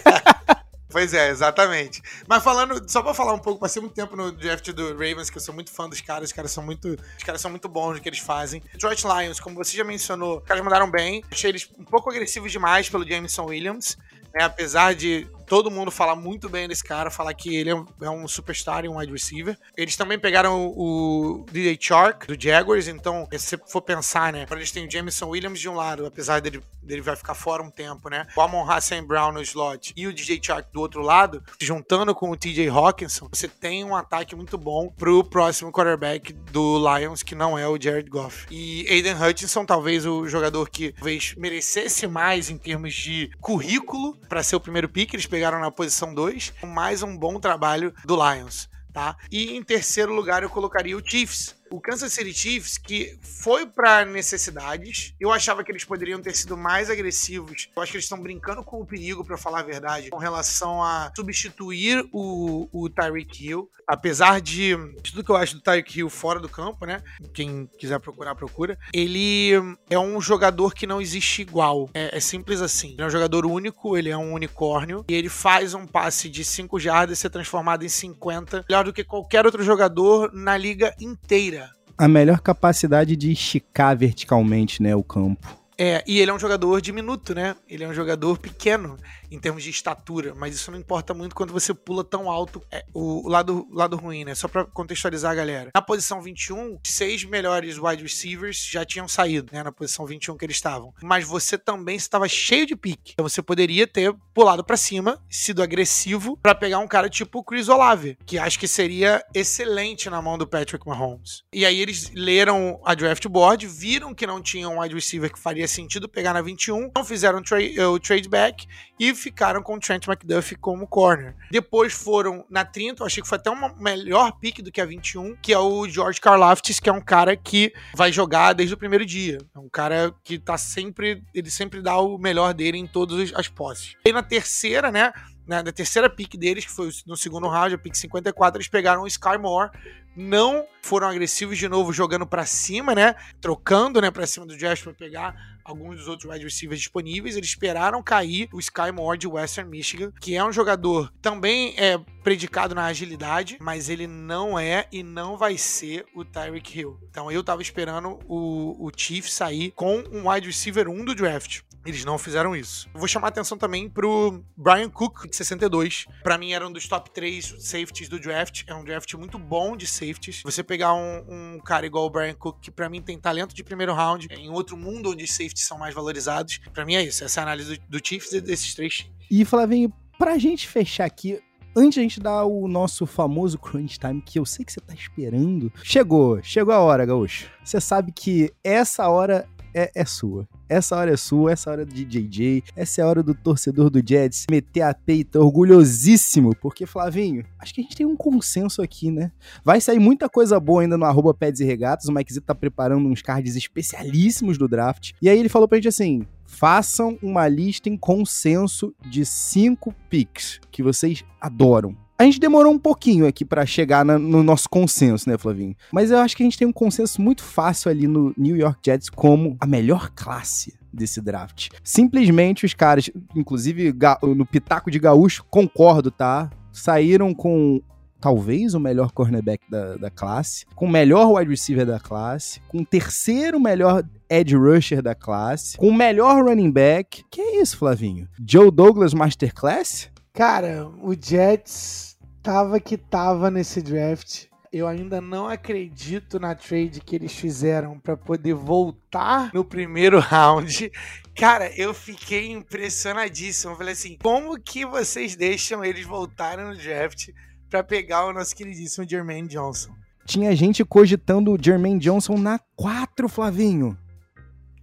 pois é, exatamente. Mas falando, só pra falar um pouco, passei muito tempo no draft do Ravens, que eu sou muito fã dos caras, os caras são muito, os caras são muito bons no que eles fazem. Detroit Lions, como você já mencionou, os caras mandaram bem. Achei eles um pouco agressivos demais pelo Jameson Williams, né? Apesar de todo mundo fala muito bem desse cara, falar que ele é um, é um superstar e um wide receiver. Eles também pegaram o, o DJ Chark, do Jaguars, então, se você for pensar, né, eles têm o Jameson Williams de um lado, apesar dele, dele vai ficar fora um tempo, né, o Amon Hassan Brown no slot e o DJ Chark do outro lado, juntando com o TJ Hawkinson, você tem um ataque muito bom pro próximo quarterback do Lions, que não é o Jared Goff. E Aiden Hutchinson, talvez o jogador que talvez merecesse mais em termos de currículo para ser o primeiro pick, eles pegaram na posição 2, mais um bom trabalho do Lions, tá? E em terceiro lugar eu colocaria o Chiefs, o Kansas City Chiefs, que foi para necessidades, eu achava que eles poderiam ter sido mais agressivos. Eu acho que eles estão brincando com o perigo, para falar a verdade, com relação a substituir o, o Tyreek Hill. Apesar de, tudo que eu acho do Tyreek Hill fora do campo, né? Quem quiser procurar, procura. Ele é um jogador que não existe igual. É, é simples assim. Ele é um jogador único, ele é um unicórnio. E ele faz um passe de 5 jardas ser transformado em 50, melhor do que qualquer outro jogador na liga inteira a melhor capacidade de esticar verticalmente, né, o campo. É, e ele é um jogador diminuto, né? Ele é um jogador pequeno em termos de estatura, mas isso não importa muito quando você pula tão alto. É, o, lado, lado ruim, né? Só pra contextualizar a galera. Na posição 21, seis melhores wide receivers já tinham saído, né? Na posição 21 que eles estavam. Mas você também estava cheio de pique. Então você poderia ter pulado para cima, sido agressivo para pegar um cara tipo o Chris Olave, que acho que seria excelente na mão do Patrick Mahomes. E aí eles leram a draft board, viram que não tinha um wide receiver que faria sentido pegar na 21, não fizeram tra o trade back e ficaram com o Trent McDuffie como corner. Depois foram na 30, eu achei que foi até uma melhor pick do que a 21, que é o George Karlaftis, que é um cara que vai jogar desde o primeiro dia. É um cara que tá sempre, ele sempre dá o melhor dele em todas as posses. E na terceira, né, na, na terceira pick deles, que foi no segundo round, a pick 54, eles pegaram o Sky Moore, não foram agressivos de novo jogando para cima, né? Trocando, né, para cima do Jazz para pegar alguns dos outros wide receivers disponíveis. Eles esperaram cair o Sky Moore de Western Michigan, que é um jogador também é predicado na agilidade, mas ele não é e não vai ser o Tyreek Hill. Então eu tava esperando o, o Chief sair com um wide receiver 1 do draft. Eles não fizeram isso. Vou chamar a atenção também pro Brian Cook, de 62. Para mim, era um dos top 3 safeties do draft. É um draft muito bom de safeties. Você pegar um, um cara igual o Brian Cook, que para mim tem talento de primeiro round, em outro mundo onde safeties são mais valorizados. Para mim é isso. Essa é a análise do, do Chiefs e desses três E, Flavinho, pra gente fechar aqui, antes de a gente dar o nosso famoso crunch time, que eu sei que você tá esperando, chegou, chegou a hora, Gaúcho. Você sabe que essa hora é, é sua. Essa hora é sua, essa hora é de JJ, essa é a hora do torcedor do Jets meter a peita orgulhosíssimo, porque, Flavinho, acho que a gente tem um consenso aqui, né? Vai sair muita coisa boa ainda no arroba Peds e Regatas, o Mike tá preparando uns cards especialíssimos do draft, e aí ele falou pra gente assim, façam uma lista em consenso de cinco picks que vocês adoram. A gente demorou um pouquinho aqui para chegar na, no nosso consenso, né, Flavinho? Mas eu acho que a gente tem um consenso muito fácil ali no New York Jets como a melhor classe desse draft. Simplesmente os caras, inclusive no Pitaco de Gaúcho, concordo, tá? Saíram com talvez o melhor cornerback da, da classe, com o melhor wide receiver da classe, com o terceiro melhor edge rusher da classe, com o melhor running back. Que é isso, Flavinho? Joe Douglas Masterclass? Cara, o Jets tava que tava nesse draft. Eu ainda não acredito na trade que eles fizeram para poder voltar no primeiro *laughs* round. Cara, eu fiquei impressionadíssimo. Eu falei assim: como que vocês deixam eles voltarem no draft para pegar o nosso queridíssimo Jermaine Johnson? Tinha gente cogitando o Jermaine Johnson na 4, Flavinho.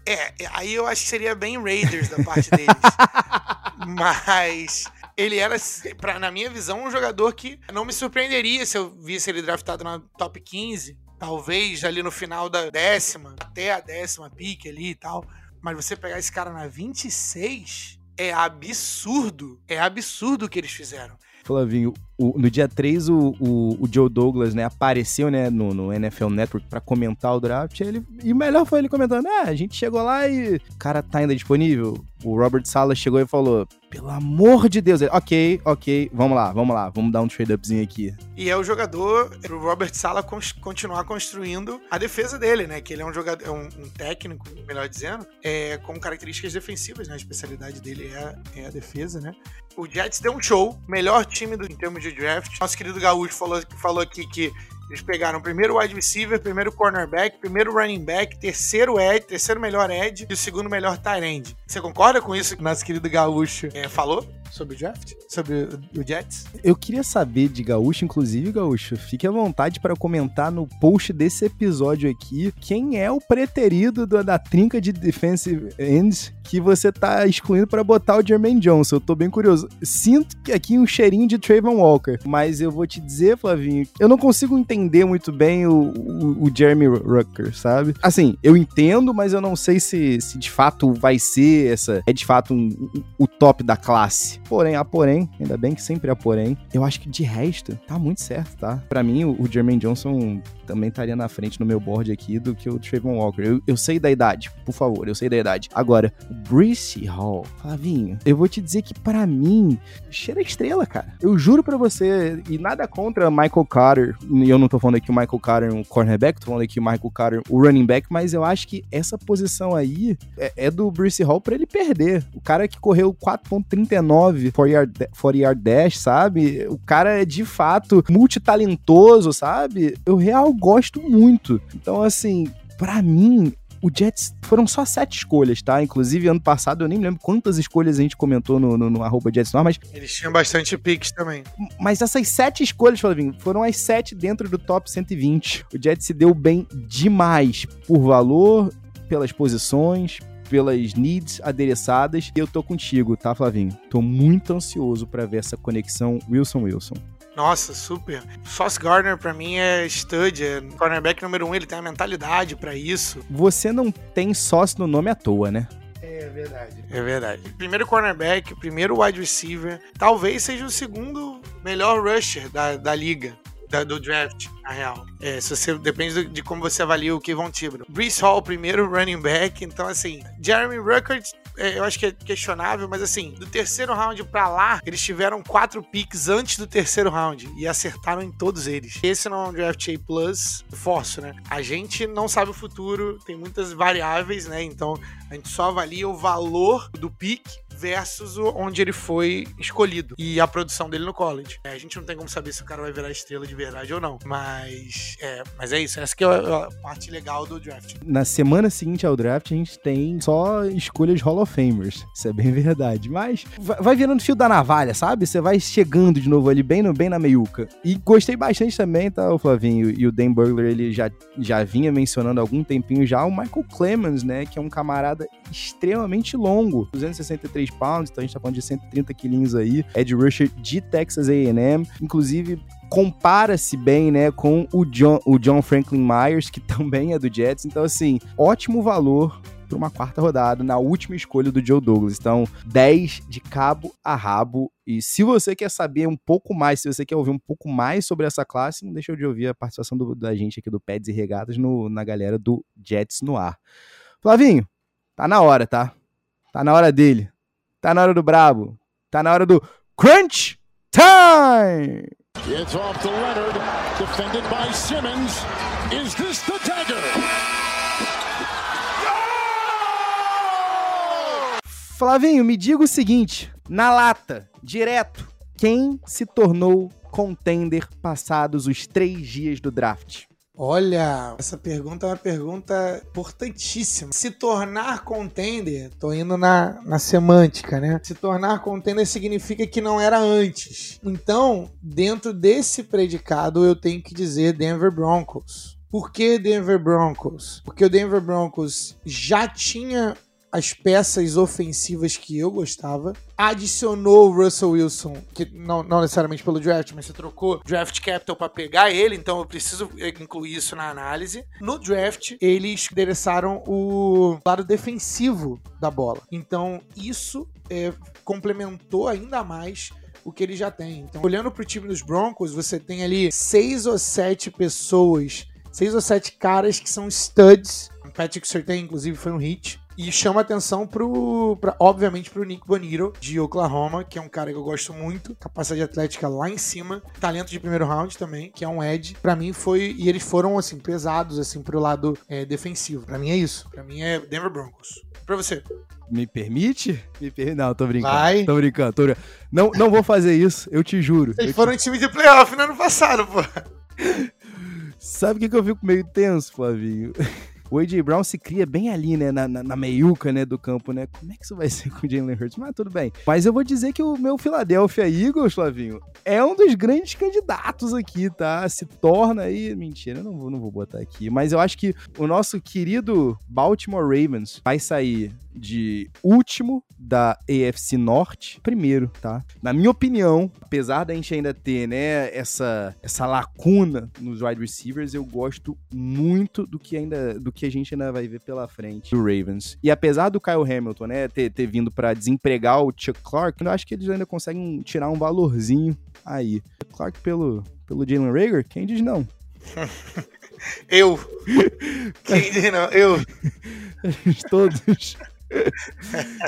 É, aí eu acho que seria bem Raiders da parte deles. *laughs* Mas ele era, pra, na minha visão, um jogador que não me surpreenderia se eu visse ele draftado na top 15. Talvez ali no final da décima, até a décima pique ali e tal. Mas você pegar esse cara na 26 é absurdo. É absurdo o que eles fizeram. Flavinho, o, no dia 3 o, o, o, Joe Douglas, né, apareceu, né, no, no NFL Network para comentar o draft, ele, e o melhor foi ele comentando, é, a gente chegou lá e o cara tá ainda disponível, O Robert Sala chegou e falou: pelo amor de Deus. Ele, ok, ok, vamos lá, vamos lá, vamos dar um trade-upzinho aqui. E é o jogador, o Robert Sala, continuar construindo a defesa dele, né? Que ele é um jogador, é um, um técnico, melhor dizendo, é, com características defensivas, né? A especialidade dele é, é a defesa, né? O Jets deu um show, melhor time do, em termos de draft. Nosso querido Gaúcho falou, falou aqui que eles pegaram o primeiro wide receiver, primeiro cornerback, primeiro running back, terceiro edge, terceiro melhor edge e o segundo melhor tight end. Você concorda com isso que nosso querido Gaúcho é, falou sobre o draft? Sobre o, Jets? Eu queria saber de Gaúcho, inclusive, Gaúcho, fique à vontade para comentar no post desse episódio aqui quem é o preterido da trinca de defensive ends que você tá excluindo para botar o Jermaine Johnson. Eu tô bem curioso. Sinto que aqui um cheirinho de Trayvon Walker, mas eu vou te dizer, Flavinho, eu não consigo entender muito bem o, o, o Jeremy Rucker, sabe? Assim, eu entendo, mas eu não sei se, se de fato vai ser essa, é de fato um, um, o top da classe. Porém, há porém, ainda bem que sempre há porém, eu acho que de resto tá muito certo, tá? Para mim, o, o Jermaine Johnson também estaria na frente no meu board aqui do que o Trayvon Walker. Eu, eu sei da idade, por favor, eu sei da idade. Agora, o Brice Hall, Flavinho, eu vou te dizer que para mim, cheira estrela, cara. Eu juro para você, e nada contra Michael Carter, e eu não tô falando aqui o Michael Carter um cornerback, tô falando aqui o Michael Carter o running back, mas eu acho que essa posição aí é, é do Brice Hall para ele perder. O cara que correu 4.39 for yard, for yard dash, sabe? O cara é de fato multitalentoso, sabe? Eu real gosto muito. Então, assim, para mim, o Jets foram só sete escolhas, tá? Inclusive, ano passado eu nem lembro quantas escolhas a gente comentou no, no, no arroba Jets no mas. Eles tinham bastante picks também. Mas essas sete escolhas, Flavinho, foram as sete dentro do top 120. O Jets se deu bem demais por valor, pelas posições, pelas needs adereçadas. E eu tô contigo, tá, Flavinho? Tô muito ansioso para ver essa conexão Wilson-Wilson. Nossa, super. Sauce Gardner pra mim é stud, é cornerback número um, ele tem a mentalidade para isso. Você não tem sócio no nome à toa, né? É verdade. É verdade. Primeiro cornerback, primeiro wide receiver, talvez seja o segundo melhor rusher da, da liga. Da, do draft, na real. É, se você, depende de como você avalia o Kevon Thibodeau. Brees Hall, primeiro running back. Então, assim, Jeremy Ruckert eu acho que é questionável, mas assim, do terceiro round para lá, eles tiveram quatro picks antes do terceiro round e acertaram em todos eles. Esse não é um draft A plus forço, né? A gente não sabe o futuro, tem muitas variáveis, né? Então a gente só avalia o valor do pick versus onde ele foi escolhido e a produção dele no college. É, a gente não tem como saber se o cara vai virar estrela de verdade ou não, mas é, mas é isso. Essa que é a parte legal do draft. Na semana seguinte ao draft, a gente tem só escolhas Hall of Famers. Isso é bem *laughs* verdade. Mas vai virando fio da navalha, sabe? Você vai chegando de novo ali, bem, no, bem na meiuca. E gostei bastante também, tá, o Flavinho? E o Dan Burglar, ele já, já vinha mencionando há algum tempinho já o Michael Clemens, né? Que é um camarada extremamente longo. 263 103 pounds, então a gente tá falando de 130 quilinhos aí. Ed Rusher de Texas A&M, inclusive compara-se bem, né, com o John, o John Franklin Myers, que *laughs* também é do Jets. Então, assim, ótimo valor para uma quarta rodada na última escolha do Joe Douglas. Então, 10 de cabo a rabo. E se você quer saber um pouco mais, se você quer ouvir um pouco mais sobre essa classe, não deixa de ouvir a participação do, da gente aqui do Peds e Regatas no, na galera do Jets no ar. Flavinho, tá na hora, tá? Tá na hora dele. Tá na hora do brabo. Tá na hora do Crunch Time! It's off to Leonard, defended by Simmons. Is this the dagger? Flavinho, me diga o seguinte, na lata, direto, quem se tornou contender passados os três dias do draft? Olha, essa pergunta é uma pergunta importantíssima. Se tornar contender, tô indo na, na semântica, né? Se tornar contender significa que não era antes. Então, dentro desse predicado, eu tenho que dizer Denver Broncos. Por que Denver Broncos? Porque o Denver Broncos já tinha as peças ofensivas que eu gostava, adicionou o Russell Wilson, que não, não necessariamente pelo draft, mas você trocou draft capital para pegar ele, então eu preciso incluir isso na análise. No draft, eles endereçaram o lado defensivo da bola. Então, isso é, complementou ainda mais o que ele já tem. Então, olhando para o time dos Broncos, você tem ali seis ou sete pessoas, seis ou sete caras que são studs. Patrick Surtain, inclusive, foi um hit E chama atenção pro, pra, obviamente, pro Nick Bonito, de Oklahoma, que é um cara que eu gosto muito, capacidade atlética lá em cima, talento de primeiro round também, que é um edge. Pra mim foi, e eles foram, assim, pesados, assim, pro lado é, defensivo. Pra mim é isso. Pra mim é Denver Broncos. Pra você. Me permite? Me per... Não, tô brincando. Vai. Tô brincando. Tô brincando. Não, não vou fazer isso, eu te juro. Eles foram em time de playoff no ano passado, pô. te- *laughs* Sabe o que, que eu fico meio tenso, Flavinho? O A.J. Brown se cria bem ali, né? Na, na, na meiuca, né, do campo, né? Como é que isso vai *laughs* ser com o Jalen Hurts? Mas tudo bem. Mas eu vou dizer que o meu Philadelphia Eagles, Flavinho, é um dos grandes candidatos aqui, tá? Se torna aí... Mentira, eu não vou, não vou botar aqui. Mas eu acho que o nosso querido Baltimore Ravens vai sair de último da AFC Norte, primeiro, tá? Na minha opinião, apesar da gente ainda ter, né, essa, essa lacuna nos wide receivers, eu gosto muito do que ainda do que a gente ainda vai ver pela frente do Ravens. E apesar do Kyle Hamilton, né, ter, ter vindo pra desempregar o Chuck Clark, eu acho que eles ainda conseguem tirar um valorzinho aí. Clark pelo pelo Jalen Rager, quem *laughs* diz não? Eu. Quem diz não? Eu. Todos.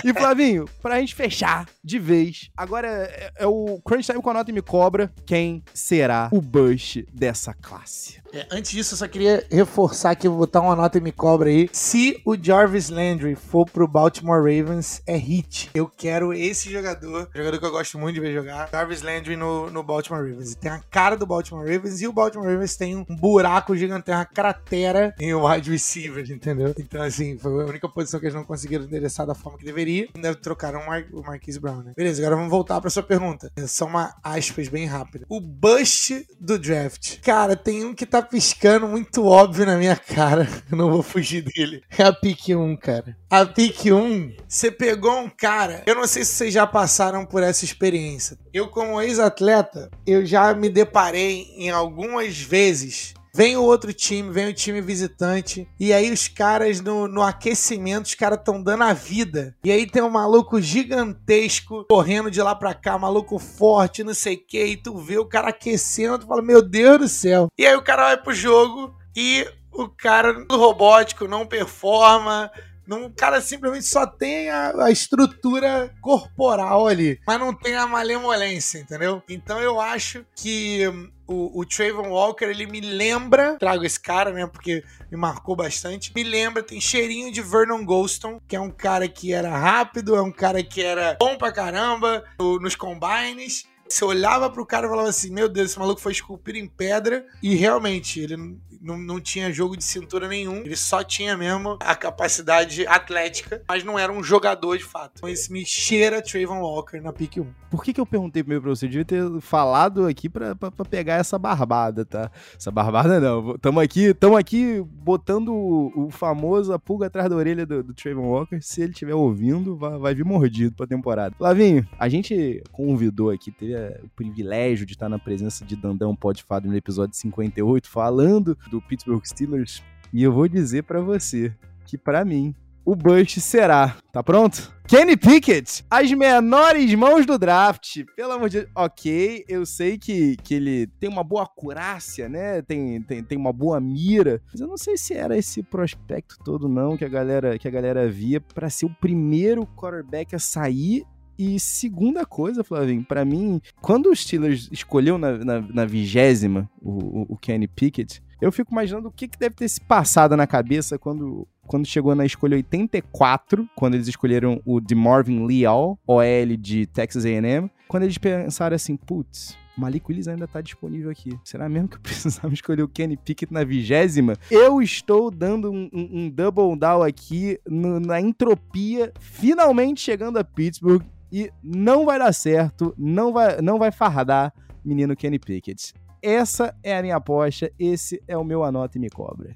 e Flavinho, pra gente fechar de vez, agora é, é o Crunch Time com a nota e me cobra. Quem será o Bush dessa classe? É, antes disso, eu só queria reforçar eu vou botar uma nota e me cobra aí. Se o Jarvis Landry for pro Baltimore Ravens, é hit. Eu quero esse jogador, jogador que eu gosto muito de ver jogar, Jarvis Landry no, no Baltimore Ravens. Tem a cara do Baltimore Ravens e o Baltimore Ravens tem um buraco gigante, uma cratera em wide receiver, entendeu? Então, assim, foi a única posição que eles não conseguiram endereçar da forma que deveria. Ainda trocaram o, Mar o Marquise Brown, né? Beleza, agora vamos voltar pra sua pergunta. É só uma aspas bem rápida. O bust do draft. Cara, tem um que tá piscando muito óbvio na minha cara. Eu não vou fugir dele. É a pick 1, cara. A pick 1, você pegou um cara. Eu não sei se vocês já passaram por essa experiência. Eu, como ex-atleta, eu já me deparei em algumas vezes Vem o outro time, vem o time visitante. E aí os caras no, no aquecimento, os caras estão dando a vida. E aí tem um maluco gigantesco correndo de lá pra cá, maluco forte, não sei o que. E tu vê o cara aquecendo, tu fala, meu Deus do céu. E aí o cara vai pro jogo e o cara do robótico não performa. Não, o cara simplesmente só tem a, a, estrutura corporal ali, mas não tem a malemolência, entendeu? Então eu acho que o, o Trayvon Walker, ele me lembra, trago esse cara, né, porque me marcou bastante, me lembra, tem cheirinho de Vernon Golston, que é um cara que era rápido, é um cara que era bom pra caramba no, nos combines, você olhava pro cara e falava assim: Meu Deus, esse maluco foi esculpido em pedra. E realmente, ele não, não tinha jogo de cintura nenhum. Ele só tinha mesmo a capacidade atlética, mas não era um jogador de fato. Então, esse me cheira Trayvon Walker na pick 1. Por que, que eu perguntei primeiro pra você? Eu devia ter falado aqui pra, pra, pra pegar essa barbada, tá? Essa barbada não. Tamo aqui, tamo aqui botando o, o famoso a pulga atrás da orelha do, do Trayvon Walker. Se ele estiver ouvindo, vai, vai vir mordido pra temporada. Lavinho, a gente convidou aqui, teve o privilégio de estar na presença de Dandão Podfado no episódio 58, falando do Pittsburgh Steelers. E eu vou dizer para você que, para mim, o Bush será. Tá pronto? Kenny Pickett, as menores mãos do draft. Pelo amor de Deus. Ok, eu sei que, que ele tem uma boa acurácia, né? Tem, tem, tem uma boa mira. Mas eu não sei se era esse prospecto todo, não, que a galera, que a galera via para ser o primeiro quarterback a sair e segunda coisa, Flavinho, para mim, quando os Steelers escolheu na vigésima o, o, Kenny Pickett, eu fico imaginando o que, que deve ter se passado na cabeça quando, quando chegou na escolha 84, quando eles escolheram o de Marvin Leal, OL de Texas A&M, quando eles pensaram assim, putz, Malik Willis ainda tá disponível aqui. Será mesmo que eu *laughs* precisava escolher o Kenny Pickett na vigésima? Eu estou dando um, um, um double down aqui no, na entropia, finalmente chegando a Pittsburgh e não vai dar certo, não vai, não vai fardar menino Kenny Pickett. Essa é a minha aposta, esse é o meu anota e me cobra.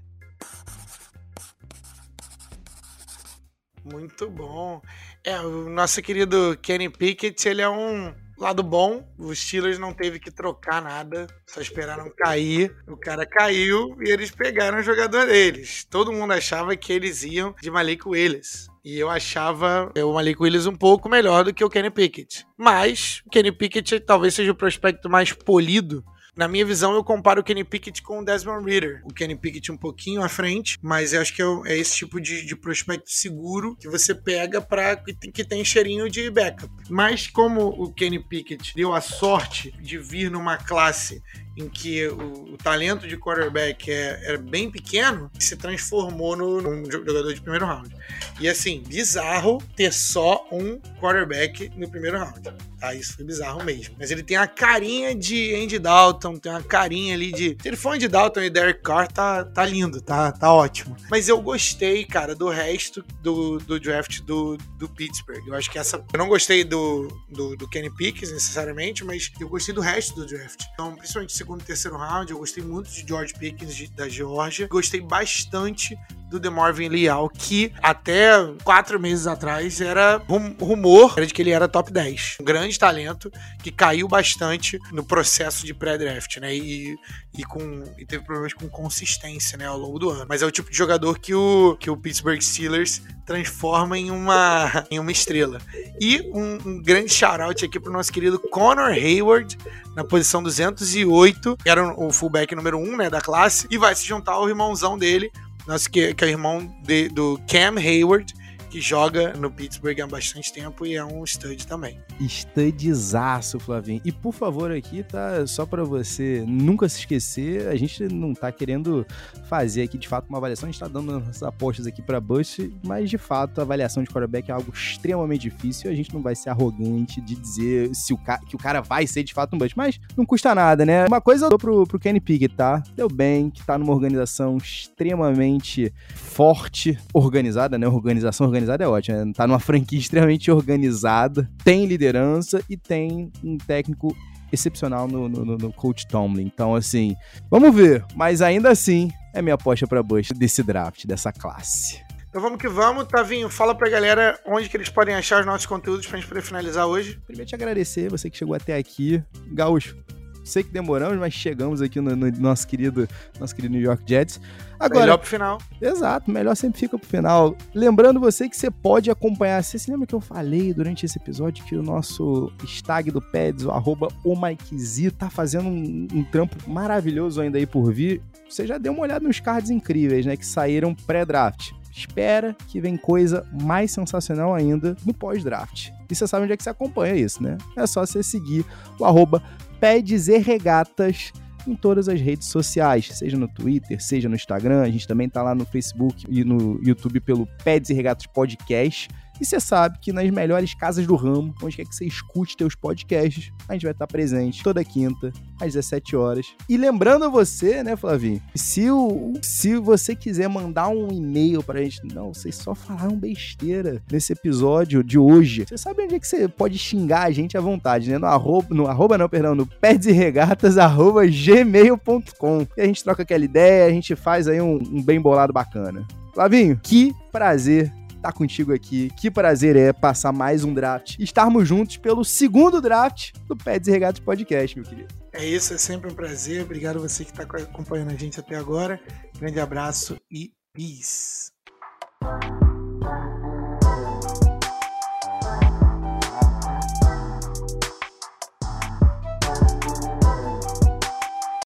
Muito bom. É, o nosso querido Kenny Pickett, ele é um lado bom. Os Steelers não teve que trocar nada, só esperaram cair. O cara caiu e eles pegaram o jogador deles. Todo mundo achava que eles iam de Malik Willis. E eu achava o Malik Willis um pouco melhor do que o Kenny Pickett. Mas o Kenny Pickett talvez seja o prospecto mais polido Na minha visão, eu comparo o Kenny Pickett com o Desmond Reader. O Kenny Pickett um pouquinho à frente, mas eu acho que é, é esse tipo de, de, prospecto seguro que você pega para que, que tem cheirinho de backup. Mas como o Kenny Pickett deu a sorte de vir numa classe em que o, o talento de quarterback é, era bem pequeno, se transformou no, num jogador de primeiro round. E assim, bizarro ter só um quarterback no primeiro round. Tá? Isso foi bizarro mesmo. Mas ele tem a carinha de Andy Dalton, tem uma carinha ali de. Se ele for Andy Dalton e Derek Carr, tá, tá lindo, tá, tá ótimo. Mas eu gostei, cara, do resto do, do draft do, do Pittsburgh. Eu acho que essa. Eu não gostei do, do, do Kenny Pickens necessariamente, mas eu gostei do resto do draft. Então, principalmente segundo e terceiro round. Eu gostei muito de George Pickens de, da Georgia. Gostei bastante do DeMarvin Leal, que até quatro meses atrás era rum, rumor era de que ele era top 10. Um grande talento que caiu bastante no processo de pré-draft, né? E, e, com, e teve problemas com consistência, né, ao longo do ano. Mas é o tipo de jogador que o, que o Pittsburgh Steelers transforma em uma, *laughs* em uma estrela. E um, um grande shout-out aqui pro nosso querido Connor Hayward, na posição 208, que era o fullback número 1 né, da classe, e vai se juntar ao irmãozão dele, nosso, que, que é o irmão de, do Cam Hayward, que joga no Pittsburgh há bastante tempo e é um stud também. Studzaço, Flavinho. E por favor aqui, tá, só para você nunca se esquecer, a gente não tá querendo fazer aqui de fato uma avaliação, a gente tá dando nossas apostas aqui para Bush, mas de fato a avaliação de quarterback é algo extremamente difícil a gente não vai ser arrogante de dizer se o que o cara vai ser de fato um Bush, mas não custa nada, né? Uma coisa eu dou pro, pro Kenny Pickett, tá? Deu bem, que tá numa organização extremamente forte, organizada, né? Organização organizada organizada é ótima. Né? Tá numa franquia *laughs* extremamente organizada, tem liderança e tem um técnico excepcional no, no, no coach Tomlin. Então, assim, vamos ver. Mas ainda assim, é minha aposta para Bush desse draft, dessa classe. Então vamos que vamos. Tavinho, fala pra galera onde que eles podem achar os nossos conteúdos pra gente poder finalizar hoje. Primeiro te agradecer, você que chegou até aqui. Gaúcho, sei que demoramos, mas chegamos aqui no, no nosso querido nosso querido New York Jets. Agora, melhor pro final. Exato, melhor sempre fica pro final. Lembrando você que você pode acompanhar. Você se lembra que eu falei durante esse episódio que o nosso stag do Peds, o arroba o Mikezi, tá fazendo um, um trampo maravilhoso ainda aí por vir. Você já deu uma olhada nos cards incríveis, né? Que saíram pré-draft espera que vem coisa mais sensacional ainda no pós-draft. E você sabe onde é que você acompanha isso, né? É só você seguir o arroba Peds e Regatas em todas as redes sociais, seja no Twitter, seja no Instagram, a gente também tá lá no Facebook e no YouTube pelo Peds e Regatas Podcast. E você sabe que nas melhores casas do ramo, onde quer que você escute teus podcasts, a gente vai estar presente toda quinta, às 17 horas. E lembrando a você, né, Flavinho, se, o, se você quiser mandar um e-mail pra gente, não, vocês só falaram besteira nesse episódio de hoje. Você sabe onde é que você pode xingar a gente à vontade, né? No arroba, no arroba não, perdão, no perderegatas, arroba gmail.com. E a gente troca aquela ideia, a gente faz aí um, um bem bolado bacana. Flavinho, que prazer estar tá contigo aqui. Que prazer é passar mais um draft. Estarmos juntos pelo segundo draft do Pets e Regatos Podcast, meu querido. É isso, é sempre um prazer. Obrigado você que está acompanhando a gente até agora. Grande abraço e peace.